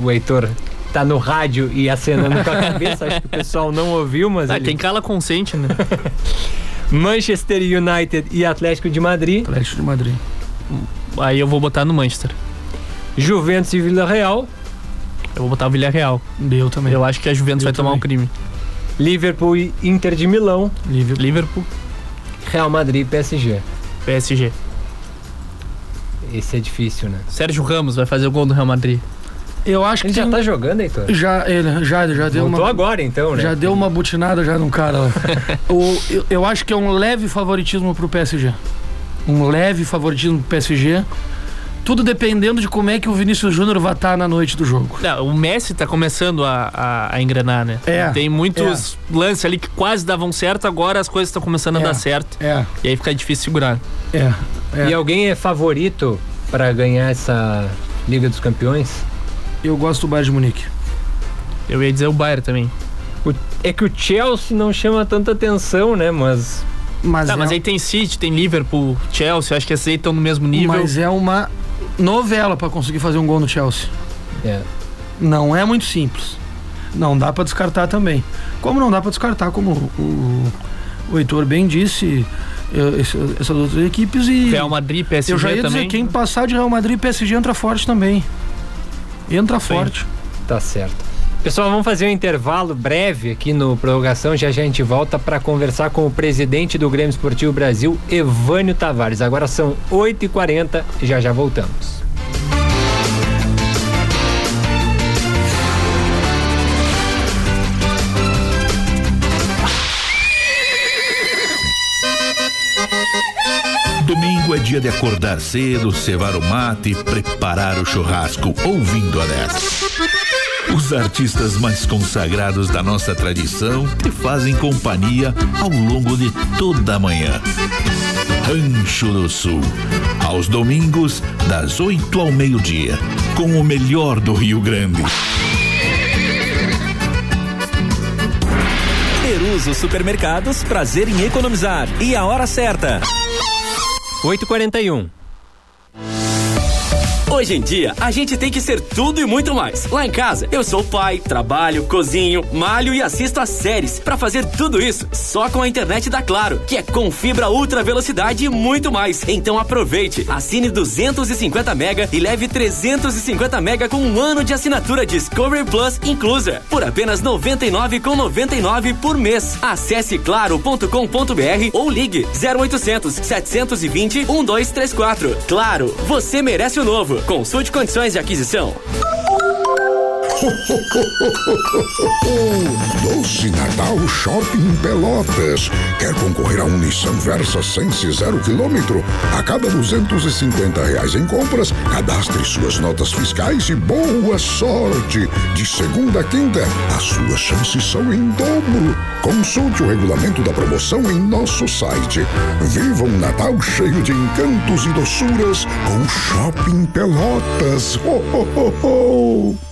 O Heitor tá no rádio e acenando com a cabeça. Acho que o pessoal não ouviu, mas Ah, ele- tem cala consciente, né? Manchester United e Atlético de Madrid. Atlético de Madrid. Aí eu vou botar no Manchester. Juventus e Vila Real. Eu vou botar o Villarreal. Eu também. Eu acho que a Juventus vai tomar um também. crime. Liverpool e Inter de Milão. Liverpool. Liverpool, Real Madrid e PSG. PSG. Esse é difícil, né? Sérgio Ramos vai fazer o gol do Real Madrid. Eu acho que Ele já tem- tá jogando, Heitor? já ele já já deu Voltou uma agora, então, né? já deu uma butinada já num cara lá. o, eu, eu acho que é um leve favoritismo pro PSG. Um leve favoritismo pro PSG. Tudo dependendo de como é que o Vinícius Júnior vai estar na noite do jogo. Não, o Messi tá começando a, a, a engrenar, né? É, Tem muitos lances ali que quase davam certo, agora as coisas estão começando a É. dar certo. É, E aí fica difícil segurar. é. é. E alguém é favorito pra ganhar essa Liga dos Campeões? Eu gosto do Bayern de Munique. Eu ia dizer o Bayern também. O- é que o Chelsea não chama tanta atenção, né? Mas Mas, Tá, é, mas aí tem City, tem Liverpool, Chelsea, acho que esses aí estão no mesmo nível. mas é uma novela pra conseguir fazer um gol no Chelsea. é. Não é muito simples. Não dá pra descartar também. Como não dá pra descartar, como o, o Heitor bem disse, essas outras equipes e. Real Madrid, PSG eu já ia também. dizer, quem passar de Real Madrid e PSG entra forte também. Entra forte. Tá certo. Pessoal, vamos fazer um intervalo breve aqui no Prorrogação. Já já a gente volta para conversar com o presidente do Grêmio Esportivo Brasil, Evânio Tavares. Agora são 8h40 já já voltamos. Domingo é dia de acordar cedo, cevar o mate e preparar o churrasco, ouvindo a 10. Os artistas mais consagrados da nossa tradição te fazem companhia ao longo de toda a manhã. Rancho do Sul, aos domingos, das 8 ao meio-dia, com o melhor do Rio Grande. Peruso Supermercados, prazer em economizar. E a hora certa. 8h41. Hoje em dia, a gente tem que ser tudo e muito mais. Lá em casa, eu sou pai, trabalho, cozinho, malho e assisto a séries. Pra fazer tudo isso, só com a internet da Claro, que é com fibra ultra velocidade e muito mais. Então aproveite, assine 250 mega e leve 350 mega com um ano de assinatura Discovery Plus inclusa, por apenas 99,99 por mês. Acesse claro.com.br ou ligue 0800 720 1234. Claro, você merece o novo. Consulte condições de aquisição. Doce Natal Shopping Pelotas. Quer concorrer a um Nissan Versa Sense zero quilômetro? A cada 250 reais em compras, cadastre suas notas fiscais e boa sorte. De segunda a quinta, as suas chances são em dobro. Consulte o regulamento da promoção em nosso site. Viva um Natal cheio de encantos e doçuras com Shopping Pelotas. Ho, ho, ho, ho.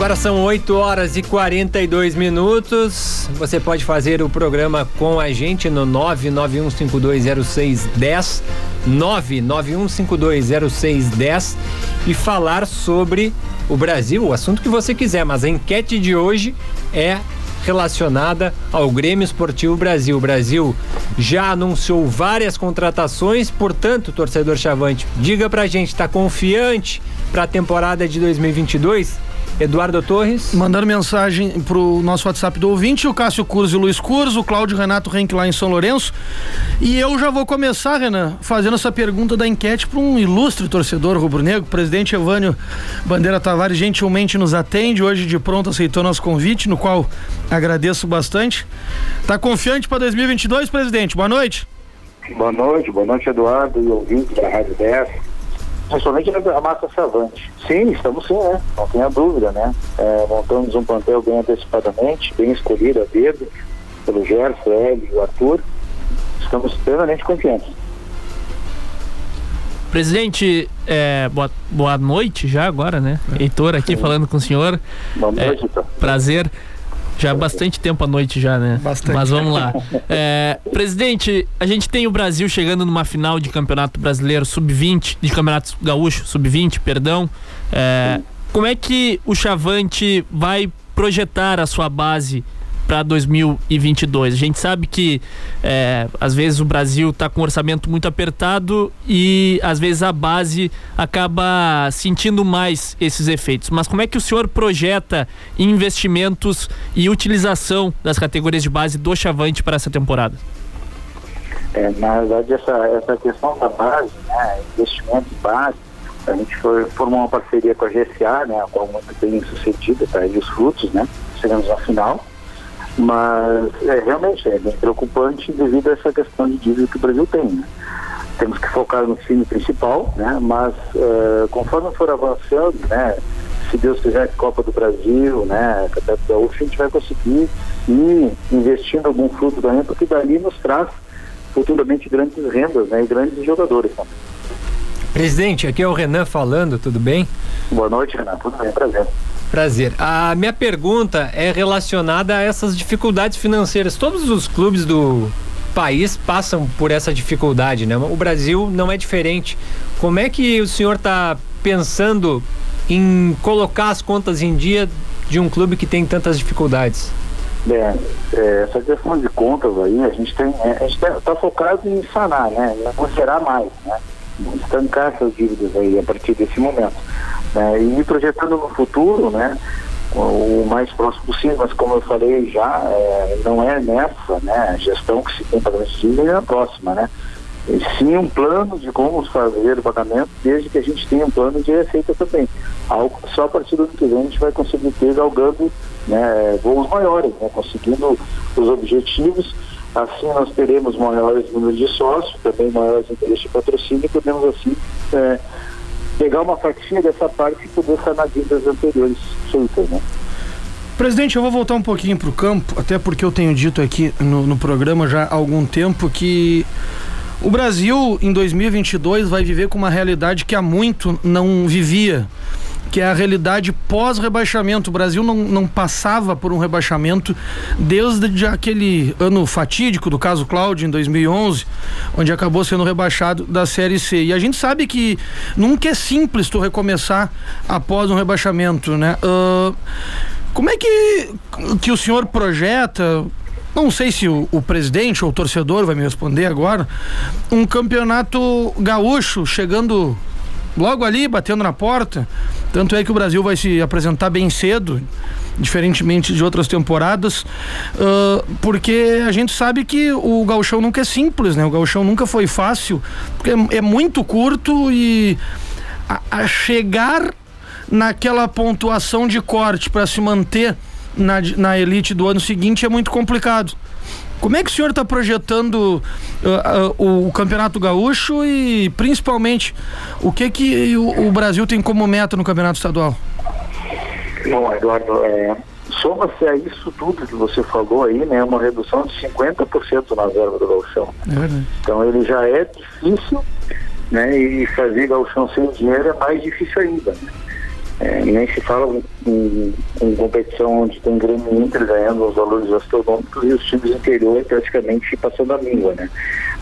Agora são 8 horas e 42 minutos. Você pode fazer o programa com a gente no 991520610, 991520610 e falar sobre o Brasil, o assunto que você quiser, mas a enquete de hoje é relacionada ao Grêmio Esportivo Brasil. O Brasil já anunciou várias contratações, portanto, torcedor Chavante, diga pra gente, está confiante para a temporada de 2022? Eduardo Torres. Mandando mensagem pro nosso WhatsApp do ouvinte, o Cássio Curso e o Luiz Curso, o Cláudio Renato Renck lá em São Lourenço. E eu já vou começar, Renan, fazendo essa pergunta da enquete para um ilustre torcedor rubro-negro. O presidente Evânio Bandeira Tavares gentilmente nos atende. Hoje de pronto aceitou nosso convite, no qual agradeço bastante. Tá confiante para 2022, presidente? Boa noite. Boa noite, boa noite, Eduardo e ouvinte da Rádio 10 principalmente a massa Savante. Sim, estamos sim, né? Não tenha dúvida, né? É, montamos um plantel bem antecipadamente, bem escolhido a dedo, pelo Gerson, Hélio e o Arthur. Estamos plenamente confiantes. Presidente, é, boa, boa noite já agora, né? É. Heitor aqui Sim. falando com o senhor. Boa noite, é, Prazer. Já há bastante tempo à noite já, né? Bastante. Mas vamos lá. É, presidente, a gente tem o Brasil chegando numa final de Campeonato Brasileiro Sub-20, de Campeonato Gaúcho Sub-20, perdão. É, como é que o Chavante vai projetar a sua base para 2022. A gente sabe que é, às vezes o Brasil está com um orçamento muito apertado e às vezes a base acaba sentindo mais esses efeitos. Mas como é que o senhor projeta investimentos e utilização das categorias de base do Chavante para essa temporada? É, na verdade, essa, essa questão da base, né, investimento de base, a gente foi, formou uma parceria com a GSA, né, a qual muito bem sucedida, tá aí os frutos, né, chegamos na final. Mas é, realmente é bem preocupante devido a essa questão de dívida que o Brasil tem. Né? Temos que focar no time principal, né? mas uh, conforme for avançando, né? se Deus quiser Copa do Brasil, né, Campeonato Gaúcho, a gente vai conseguir ir investindo algum fruto também, porque dali nos traz futuramente grandes rendas né, e grandes jogadores também. Presidente, aqui é o Renan falando, tudo bem? Boa noite, Renan, tudo bem, prazer. Prazer. A minha pergunta é relacionada a essas dificuldades financeiras. Todos os clubes do país passam por essa dificuldade, né? O Brasil não é diferente. Como é que o senhor está pensando em colocar as contas em dia de um clube que tem tantas dificuldades? É, é, essa questão de contas aí, a gente tem, é, a gente está focado em sanar, né? Não gerar mais, né? Estancar essas dívidas aí a partir desse momento. Né? E projetando no futuro, né? o mais próximo possível, mas como eu falei já, é, não é nessa né, gestão que se tem de dívida, é na próxima, né? E sim um plano de como fazer o pagamento, desde que a gente tenha um plano de receita também. Algo só a partir do ano que vem a gente vai conseguir ter galgando né, voos maiores, né, conseguindo os objetivos. Assim nós teremos maiores números de sócios, também maiores interesses de patrocínio e podemos assim é, pegar uma fatia dessa parte e poder sanar dívidas anteriores feitas, né? Presidente, eu vou voltar um pouquinho para o campo, até porque eu tenho dito aqui no, no programa já há algum tempo que o Brasil em 2022 vai viver com uma realidade que há muito não vivia que é a realidade pós-rebaixamento. O Brasil não, não passava por um rebaixamento desde aquele ano fatídico do caso Cláudio, em 2011, onde acabou sendo rebaixado da Série C. E a gente sabe que nunca é simples tu recomeçar após um rebaixamento, né? Uh, como é que, que o senhor projeta não sei se o, o, presidente ou o torcedor vai me responder agora. Um campeonato gaúcho chegando logo ali, batendo na porta. Tanto é que o Brasil vai se apresentar bem cedo, diferentemente de outras temporadas, uh, porque a gente sabe que o gauchão nunca é simples, né? O gauchão nunca foi fácil, porque é, é muito curto e a, a chegar naquela pontuação de corte para se manter na, na elite do ano seguinte é muito complicado. Como é que o senhor está projetando uh, uh, o Campeonato Gaúcho e principalmente o que que o, o, Brasil tem como meta no Campeonato Estadual? Bom, Eduardo, é, soma-se a isso tudo que você falou aí, né, uma redução de 50% na verba do gauchão. É então ele já é difícil, né, e fazer gauchão sem dinheiro é mais difícil ainda. Né? É, nem se fala em, em, competição onde tem Grêmio Inter ganhando os valores astronômicos e os times interiores praticamente passando a língua, né?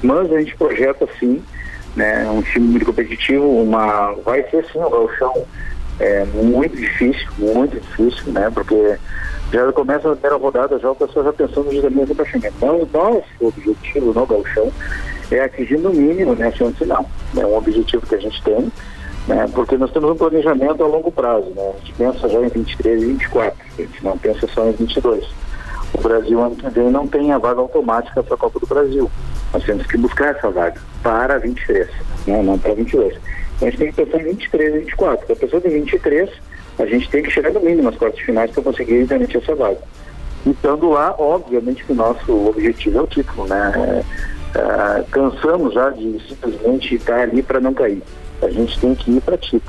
Mas a gente projeta sim, né, um time muito competitivo, uma vai ser sim o Galchão é muito difícil, muito difícil, né? Porque já começa a primeira rodada, já o pessoal já pensando justamente no rebaixamento. Então, o nosso objetivo no Galchão é atingir no mínimo né, a final. É um objetivo que a gente tem, né, porque nós temos um planejamento a longo prazo. Né, a gente pensa já em 23 e 24, a gente não pensa só em 22. O Brasil ano que vem não tem a vaga automática para a Copa do Brasil. Nós temos que buscar essa vaga para 23, né, não para 22. Então a gente tem que pensar em 23 e 24. Para a pessoa de 23, a gente tem que chegar no mínimo nas quartas finais para conseguir garantir essa vaga. E estando lá, obviamente que o nosso objetivo é o título, né? É, é, cansamos já de simplesmente estar ali para não cair. A gente tem que ir para título.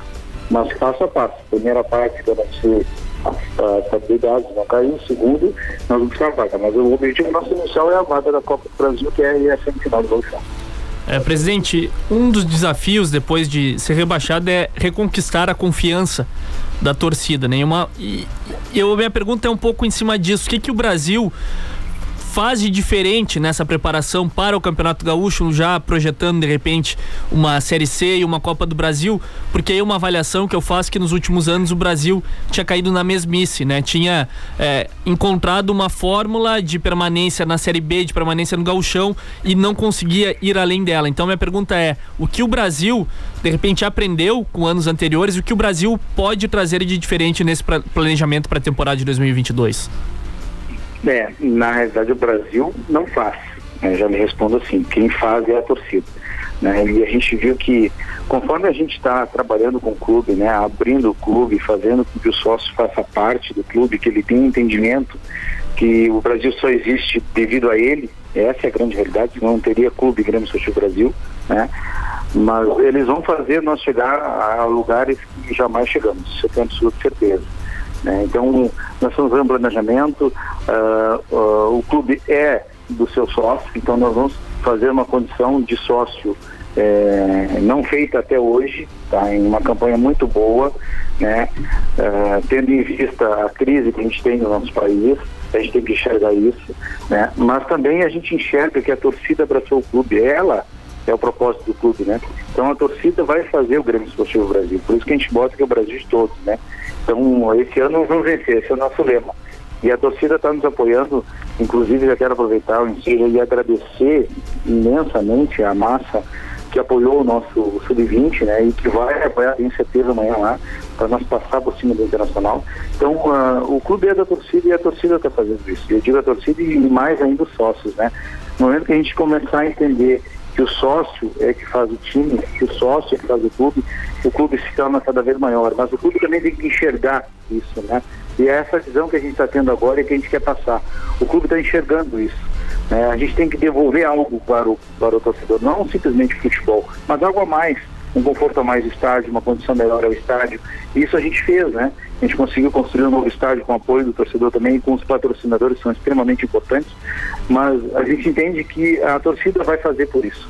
Mas passo a passo. Primeira parte, garantir a estabilidade, não cair. Segundo, nós vamos a vaga. Mas o objetivo nosso inicial é a vaga da Copa do Brasil, que é a semifinal do Gauchão. É, presidente, um dos desafios depois de ser rebaixado é reconquistar a confiança da torcida, né? E, uma, e eu, minha pergunta é um pouco em cima disso. O que, que o Brasil faz de diferente nessa preparação para o Campeonato Gaúcho, já projetando de repente uma Série C e uma Copa do Brasil? Porque aí uma avaliação que eu faço que nos últimos anos o Brasil tinha caído na mesmice, né? Tinha é, encontrado uma fórmula de permanência na Série B, de permanência no Gauchão e não conseguia ir além dela. Então minha pergunta é: o que o Brasil de repente aprendeu com anos anteriores e o que o Brasil pode trazer de diferente nesse planejamento para a temporada de 2022? É, na realidade o Brasil não faz. Já me respondo assim, quem faz é a torcida. Né? E a gente viu que conforme a gente está trabalhando com o clube, né, abrindo o clube, fazendo com que o sócio faça parte do clube, que ele tenha entendimento que o Brasil só existe devido a ele, essa é a grande realidade, não teria clube Grêmio Social Brasil, né? Mas eles vão fazer nós chegar a lugares que jamais chegamos, isso eu tenho absoluta certeza. Né? Então, nós estamos fazendo um planejamento, uh, uh, o clube é do seu sócio, então nós vamos fazer uma condição de sócio é, não feita até hoje, tá? em uma campanha muito boa, né? Uh, tendo em vista a crise que a gente tem no nosso país, a gente tem que enxergar isso, né? mas também a gente enxerga que a torcida abraçou o clube, ela é o propósito do clube, né? Então a torcida vai fazer o Grêmio Esportivo Brasil, por isso que a gente bota que é o Brasil de todos, né? Então, esse ano vamos vencer, esse é o nosso lema. E a torcida está nos apoiando, inclusive já quero aproveitar o e agradecer imensamente a massa que apoiou o nosso Sub-20, né, e que vai apoiar, tenho certeza, amanhã lá, para nós passar por cima do Internacional. Então, uh, o clube é da torcida e a torcida está fazendo isso. Eu digo a torcida e mais ainda os sócios, né. No momento que a gente começar a entender que o sócio é que faz o time, que o sócio é que faz o clube, o clube se torna cada vez maior. Mas o clube também tem que enxergar isso, né? E é essa visão que a gente está tendo agora e que a gente quer passar. O clube está enxergando isso. Né? A gente tem que devolver algo para o, para o torcedor, não simplesmente futebol, mas algo a mais um conforto a mais do estádio, uma condição melhor ao estádio. Isso a gente fez, né? A gente conseguiu construir um novo estádio com apoio do torcedor também e com os patrocinadores que são extremamente importantes, mas a gente entende que a torcida vai fazer por isso.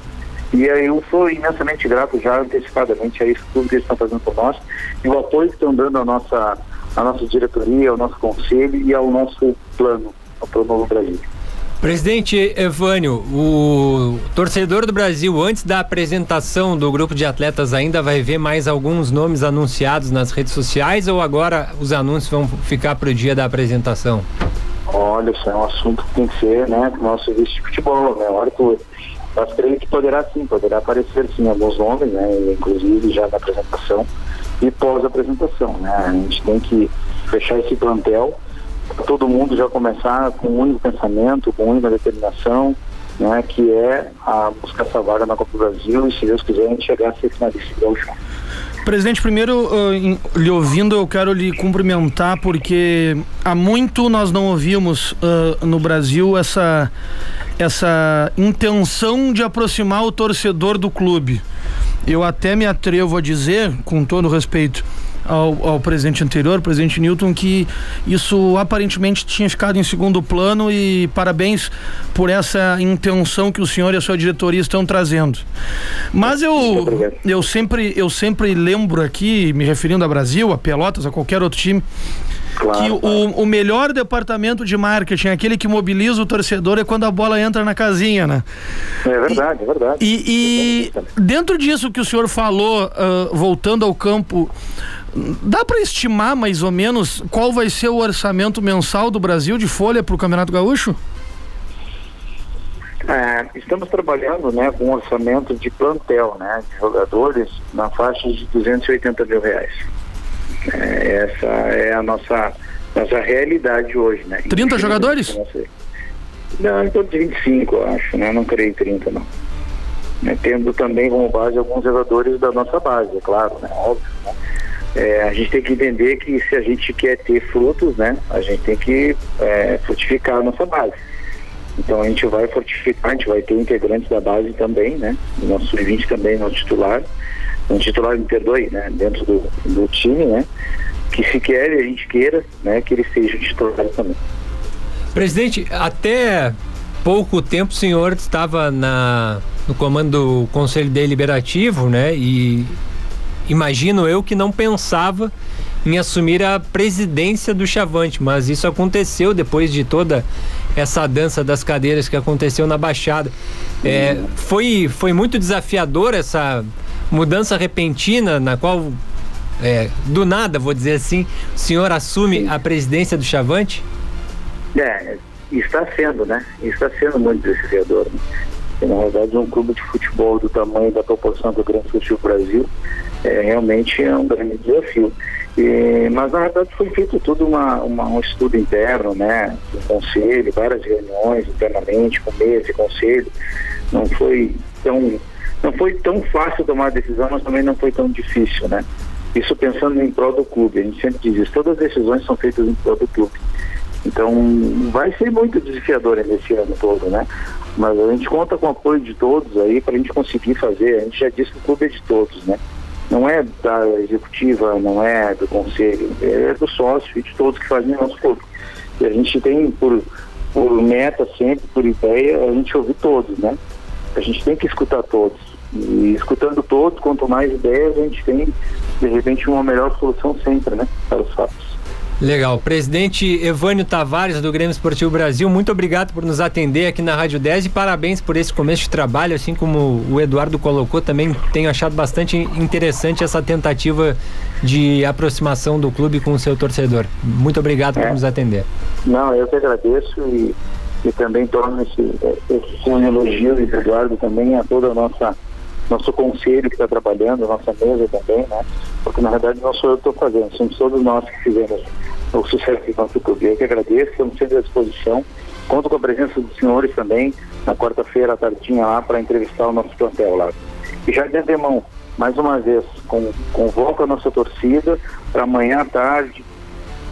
E eu sou imensamente grato já antecipadamente a isso tudo que eles estão fazendo por nós e o apoio que estão dando à nossa, à nossa diretoria, ao nosso conselho e ao nosso plano para o Novo Brasil. Presidente Evânio, o torcedor do Brasil, antes da apresentação do grupo de atletas, ainda vai ver mais alguns nomes anunciados nas redes sociais ou agora os anúncios vão ficar para o dia da apresentação? Olha, isso é um assunto que tem que ser, né, o nosso serviço de futebol, né, que mas creio que poderá sim, poderá aparecer sim alguns nomes, né, inclusive já na apresentação e pós-apresentação, né, a gente tem que fechar esse plantel todo mundo já começar com um único pensamento, com única determinação, né, que é a buscar essa vaga na Copa do Brasil e, se Deus quiser, a gente chegar a ser finalista do. Presidente, primeiro, uh, em, lhe ouvindo, eu quero lhe cumprimentar porque há muito nós não ouvimos uh, no Brasil essa, essa intenção de aproximar o torcedor do clube. Eu até me atrevo a dizer, com todo respeito, ao, ao presidente anterior, presidente Newton, que isso aparentemente tinha ficado em segundo plano e parabéns por essa intenção que o senhor e a sua diretoria estão trazendo. Mas eu, eu, sempre, eu sempre lembro aqui, me referindo a Brasil, a Pelotas, a qualquer outro time, Claro, que o, o, melhor departamento de marketing, aquele que mobiliza o torcedor, é quando a bola entra na casinha, né? É verdade, e, é verdade. E, e dentro disso que o senhor falou, uh, voltando ao campo Dá para estimar mais ou menos qual vai ser o orçamento mensal do Brasil de folha para o Campeonato Gaúcho? É, estamos trabalhando né, com um orçamento de plantel, né, de jogadores na faixa de 280 mil reais. É, essa é a nossa, nossa realidade hoje. Né? 30 jogadores? Não, em torno de 25, eu acho, né? Não creio 30, não. Né, tendo também como base alguns jogadores da nossa base, é claro, né? Óbvio. Né? É, a gente tem que entender que se a gente quer ter frutos, né? A gente tem que é, frutificar a nossa base. Então a gente vai fortificar, a gente vai ter integrantes da base também, né? O nosso sub-20 também, nosso titular. Um titular, me perdoe, né? Dentro do, do time, né? Que se quer a gente queira, né? Que ele seja titular também. Presidente, até pouco tempo o senhor estava na, no comando do Conselho Deliberativo, né? E imagino eu que não pensava em assumir a presidência do Chavante, mas isso aconteceu depois de toda essa dança das cadeiras que aconteceu na Baixada. É, foi, foi muito desafiador essa mudança repentina na qual, é, do nada, vou dizer assim, o senhor assume a presidência do Chavante? É, está sendo, né? Está sendo muito desafiador. Né? Na verdade, um clube de futebol do tamanho da proporção do Grande Futebol Brasil é, realmente é um grande desafio. E, mas na verdade foi feito tudo uma, uma, um estudo interno, né? Um conselho, várias reuniões internamente, com mesa e conselho. Não foi tão não foi tão fácil tomar a decisão, mas também não foi tão difícil, né? Isso pensando em prol do clube. A gente sempre diz isso, todas as decisões são feitas em prol do clube. Então vai ser muito desafiador nesse ano todo, né? Mas a gente conta com o apoio de todos aí para a gente conseguir fazer. A gente já disse que o clube é de todos, né? Não é da executiva, não é do conselho, é do sócio e de todos que fazem o nosso clube. E a gente tem por, por meta sempre, por ideia, a gente ouvir todos, né? A gente tem que escutar todos. E escutando todos, quanto mais ideias, a gente tem, de repente, uma melhor solução sempre, né? Para os fatos. Legal. Presidente Evânio Tavares, do Grêmio Esportivo Brasil, muito obrigado por nos atender aqui na Rádio 10 e parabéns por esse começo de trabalho, assim como o Eduardo colocou, também tenho achado bastante interessante essa tentativa de aproximação do clube com o seu torcedor. Muito obrigado é. por nos atender. Não, eu que agradeço e, e também torno esse, esse um elogio, Eduardo, também a toda a nossa nosso conselho que está trabalhando, nossa mesa também, né? Porque na verdade não sou eu que estou fazendo, somos todos nós que fizemos o sucesso do nosso clube. Eu que agradeço, estamos sempre à disposição. Conto com a presença dos senhores também na quarta-feira à tardinha lá para entrevistar o nosso plantel lá. E já de antemão, mais uma vez, com, convoco a nossa torcida para amanhã à tarde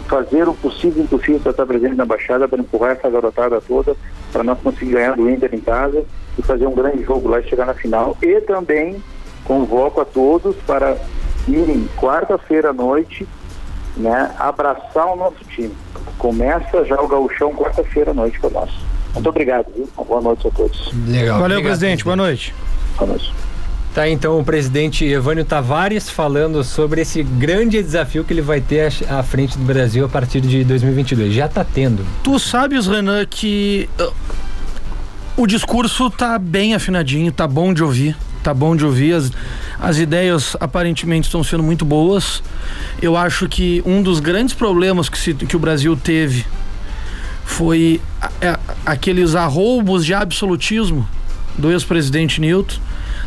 fazer o possível e impossível para estar presente na Baixada, para empurrar essa garotada toda, para nós conseguir ganhar do Inter em casa e fazer um grande jogo lá e chegar na final. E também convoco a todos para irem quarta-feira à noite né, abraçar o nosso time. Começa já o gauchão quarta-feira à noite para nós. Muito obrigado, viu? Boa noite a todos. Legal. Valeu, obrigado, presidente. Boa noite. Boa noite. Tá então o presidente Evânio Tavares falando sobre esse grande desafio que ele vai ter à frente do Brasil a partir de 2022. Já tá tendo. Tu sabes, Renan, que uh, o discurso tá bem afinadinho, tá bom de ouvir tá bom de ouvir. As, as ideias aparentemente estão sendo muito boas. Eu acho que um dos grandes problemas que, se, que o Brasil teve foi a, a, aqueles arroubos de absolutismo do ex-presidente Newton.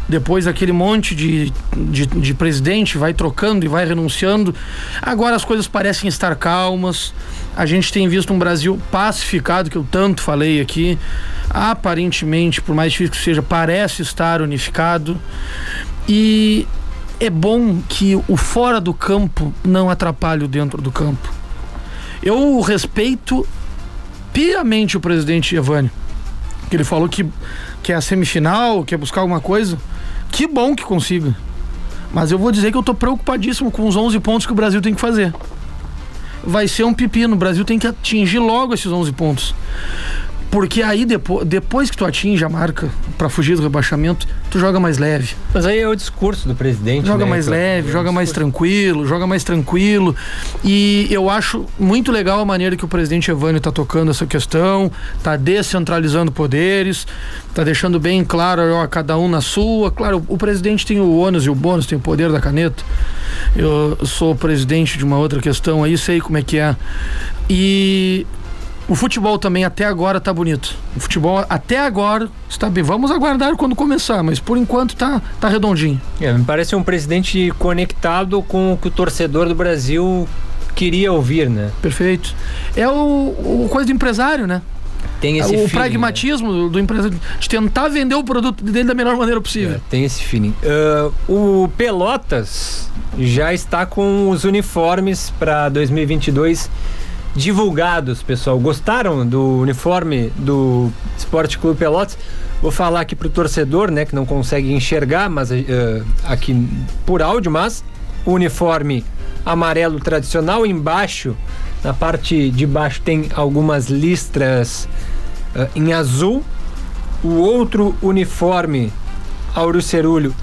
Depois aquele monte de, de, de, presidente vai trocando e vai renunciando. Agora as coisas parecem estar calmas. A gente tem visto um Brasil pacificado, que eu tanto falei aqui aparentemente, por mais difícil que seja, parece estar unificado. E é bom que o fora do campo não atrapalhe o dentro do campo. Eu respeito piamente o presidente Evânio, que ele falou que quer a semifinal, quer buscar alguma coisa. Que bom que consiga. Mas eu vou dizer que eu tô preocupadíssimo com os 11 pontos que o Brasil tem que fazer. Vai ser um pepino. O Brasil tem que atingir logo esses 11 pontos. Porque aí depois, depois que tu atinge a marca para fugir do rebaixamento, tu joga mais leve. Mas aí é o discurso do presidente. Joga né? mais então, leve, é joga mais tranquilo, joga mais tranquilo. E eu acho muito legal a maneira que o presidente Evânio tá tocando essa questão, tá descentralizando poderes, tá deixando bem claro, ó, cada um na sua. Claro, o presidente tem o ônus e o bônus, tem o poder da caneta. Eu sou presidente de uma outra questão aí, sei como é que é. E o futebol também até agora tá bonito. O futebol até agora está bem. Vamos aguardar quando começar, mas por enquanto tá, tá redondinho. É, me parece um presidente conectado com o que o torcedor do Brasil queria ouvir, né? Perfeito. É o, o coisa do empresário, né? Tem esse o feeling, pragmatismo do, do empresário de tentar vender o produto dele da melhor maneira possível. É, tem esse feeling. Uh, o Pelotas já está com os uniformes para 2022 divulgados, pessoal. Gostaram do uniforme do Esporte Clube Pelotas? Vou falar aqui pro torcedor, né, que não consegue enxergar, mas uh, aqui por áudio, mas o uniforme amarelo tradicional embaixo, na parte de baixo tem algumas listras uh, em azul. O outro uniforme Auro Cerulho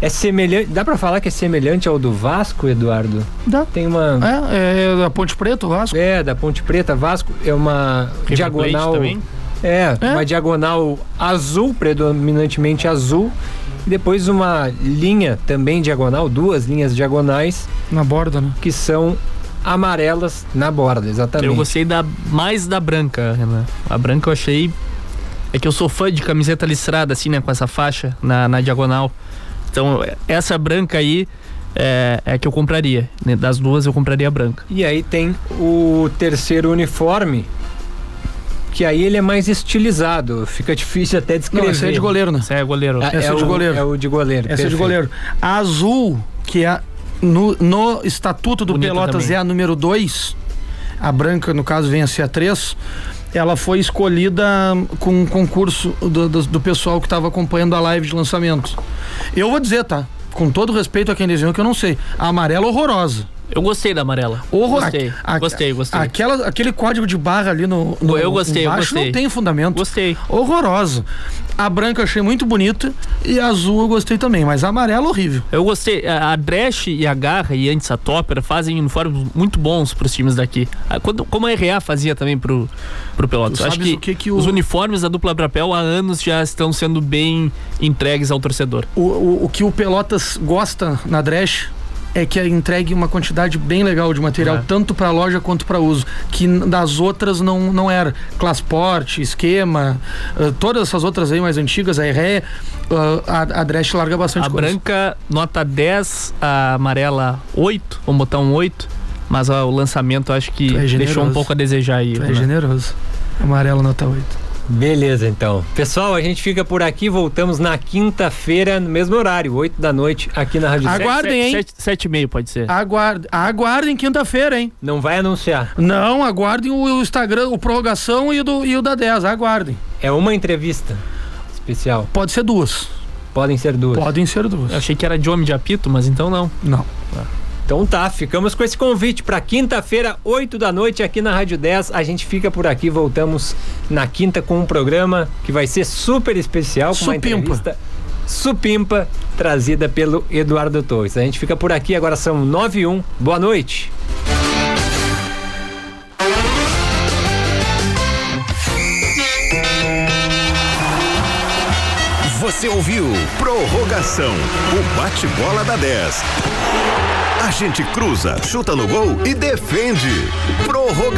é semelhante. Dá pra falar que é semelhante ao do Vasco, Eduardo? Dá. Tem uma. É, é da Ponte Preta, o Vasco? É, da Ponte Preta, Vasco. É uma River diagonal. Também? É, É. uma diagonal azul, predominantemente azul. E depois uma linha também diagonal, duas linhas diagonais Na borda, né? que são amarelas na borda, exatamente. Eu gostei da mais da branca, Renan. A branca eu achei. É que eu sou fã de camiseta listrada, assim, né? Com essa faixa na, na diagonal. Então, essa branca aí é, é que eu compraria. né, Das duas, eu compraria a branca. E aí tem o terceiro uniforme, que aí ele é mais estilizado. Fica difícil até descrever. Não, esse é de goleiro, né? Esse é goleiro. Esse é é de o- goleiro. É o de goleiro. Essa é de perfeito. goleiro. A azul, que é no, no estatuto do Bonita Pelotas também. é a número 2, a branca, no caso, vem a ser a 3. Ela foi escolhida com um concurso do, do, do pessoal que estava acompanhando a live de lançamento. Eu vou dizer, tá? Com todo respeito a quem desenhou, que eu não sei. A amarela horrorosa. Eu gostei da amarela. Horror, Gostei, a- gostei, gostei. Aquela, aquele código de barra ali no, no Eu gostei, eu embaixo gostei. não tem fundamento. Gostei. Horrorosa. A branca eu achei muito bonita e a azul eu gostei também, mas a amarela horrível. Eu gostei. A a Dresch e a Garra e antes a Topper fazem uniformes muito bons pros times daqui. Quando- como a RA fazia também pro, pro Pelotas. Acho que, o que que o- os uniformes da dupla Brapel há anos já estão sendo bem entregues ao torcedor. O, o, o que o Pelotas gosta na Dresch é que entregue uma quantidade bem legal de material, É. tanto para loja quanto para uso, que das outras não, não era. Classport, esquema, ah, todas essas outras aí mais antigas, a RE, ah, a, a Dresch larga bastante A coisa. branca, nota 10, a amarela 8, vamos botar um 8. Mas ó, o lançamento acho que é deixou um pouco a desejar aí. Tu é né? generoso. Amarelo nota 8. Beleza, então. Pessoal, a gente fica por aqui. Voltamos na quinta-feira, no mesmo horário, 8 da noite, aqui na Rádio Agora- Sete. Aguardem, hein? 7 e meio pode ser. Aguardem, aguardem quinta-feira, hein? Não vai anunciar. Não, aguardem o, Instagram, o Prorrogação e o, do, e o da 10, aguardem. É uma entrevista especial. Pode ser duas. Podem ser duas. Podem ser duas. Eu achei que era de homem de apito, mas então não. Não. Então tá, ficamos com esse convite para quinta-feira, 8 da noite, aqui na Rádio 10. A gente fica por aqui, voltamos na quinta com um programa que vai ser super especial, com uma Supimpa. entrevista supimpa, trazida pelo Eduardo Torres. A gente fica por aqui, agora são 9 e 1. Boa noite. Você ouviu Prorrogação, o bate-bola da 10. A gente cruza, chuta no gol e defende. Prorrogação.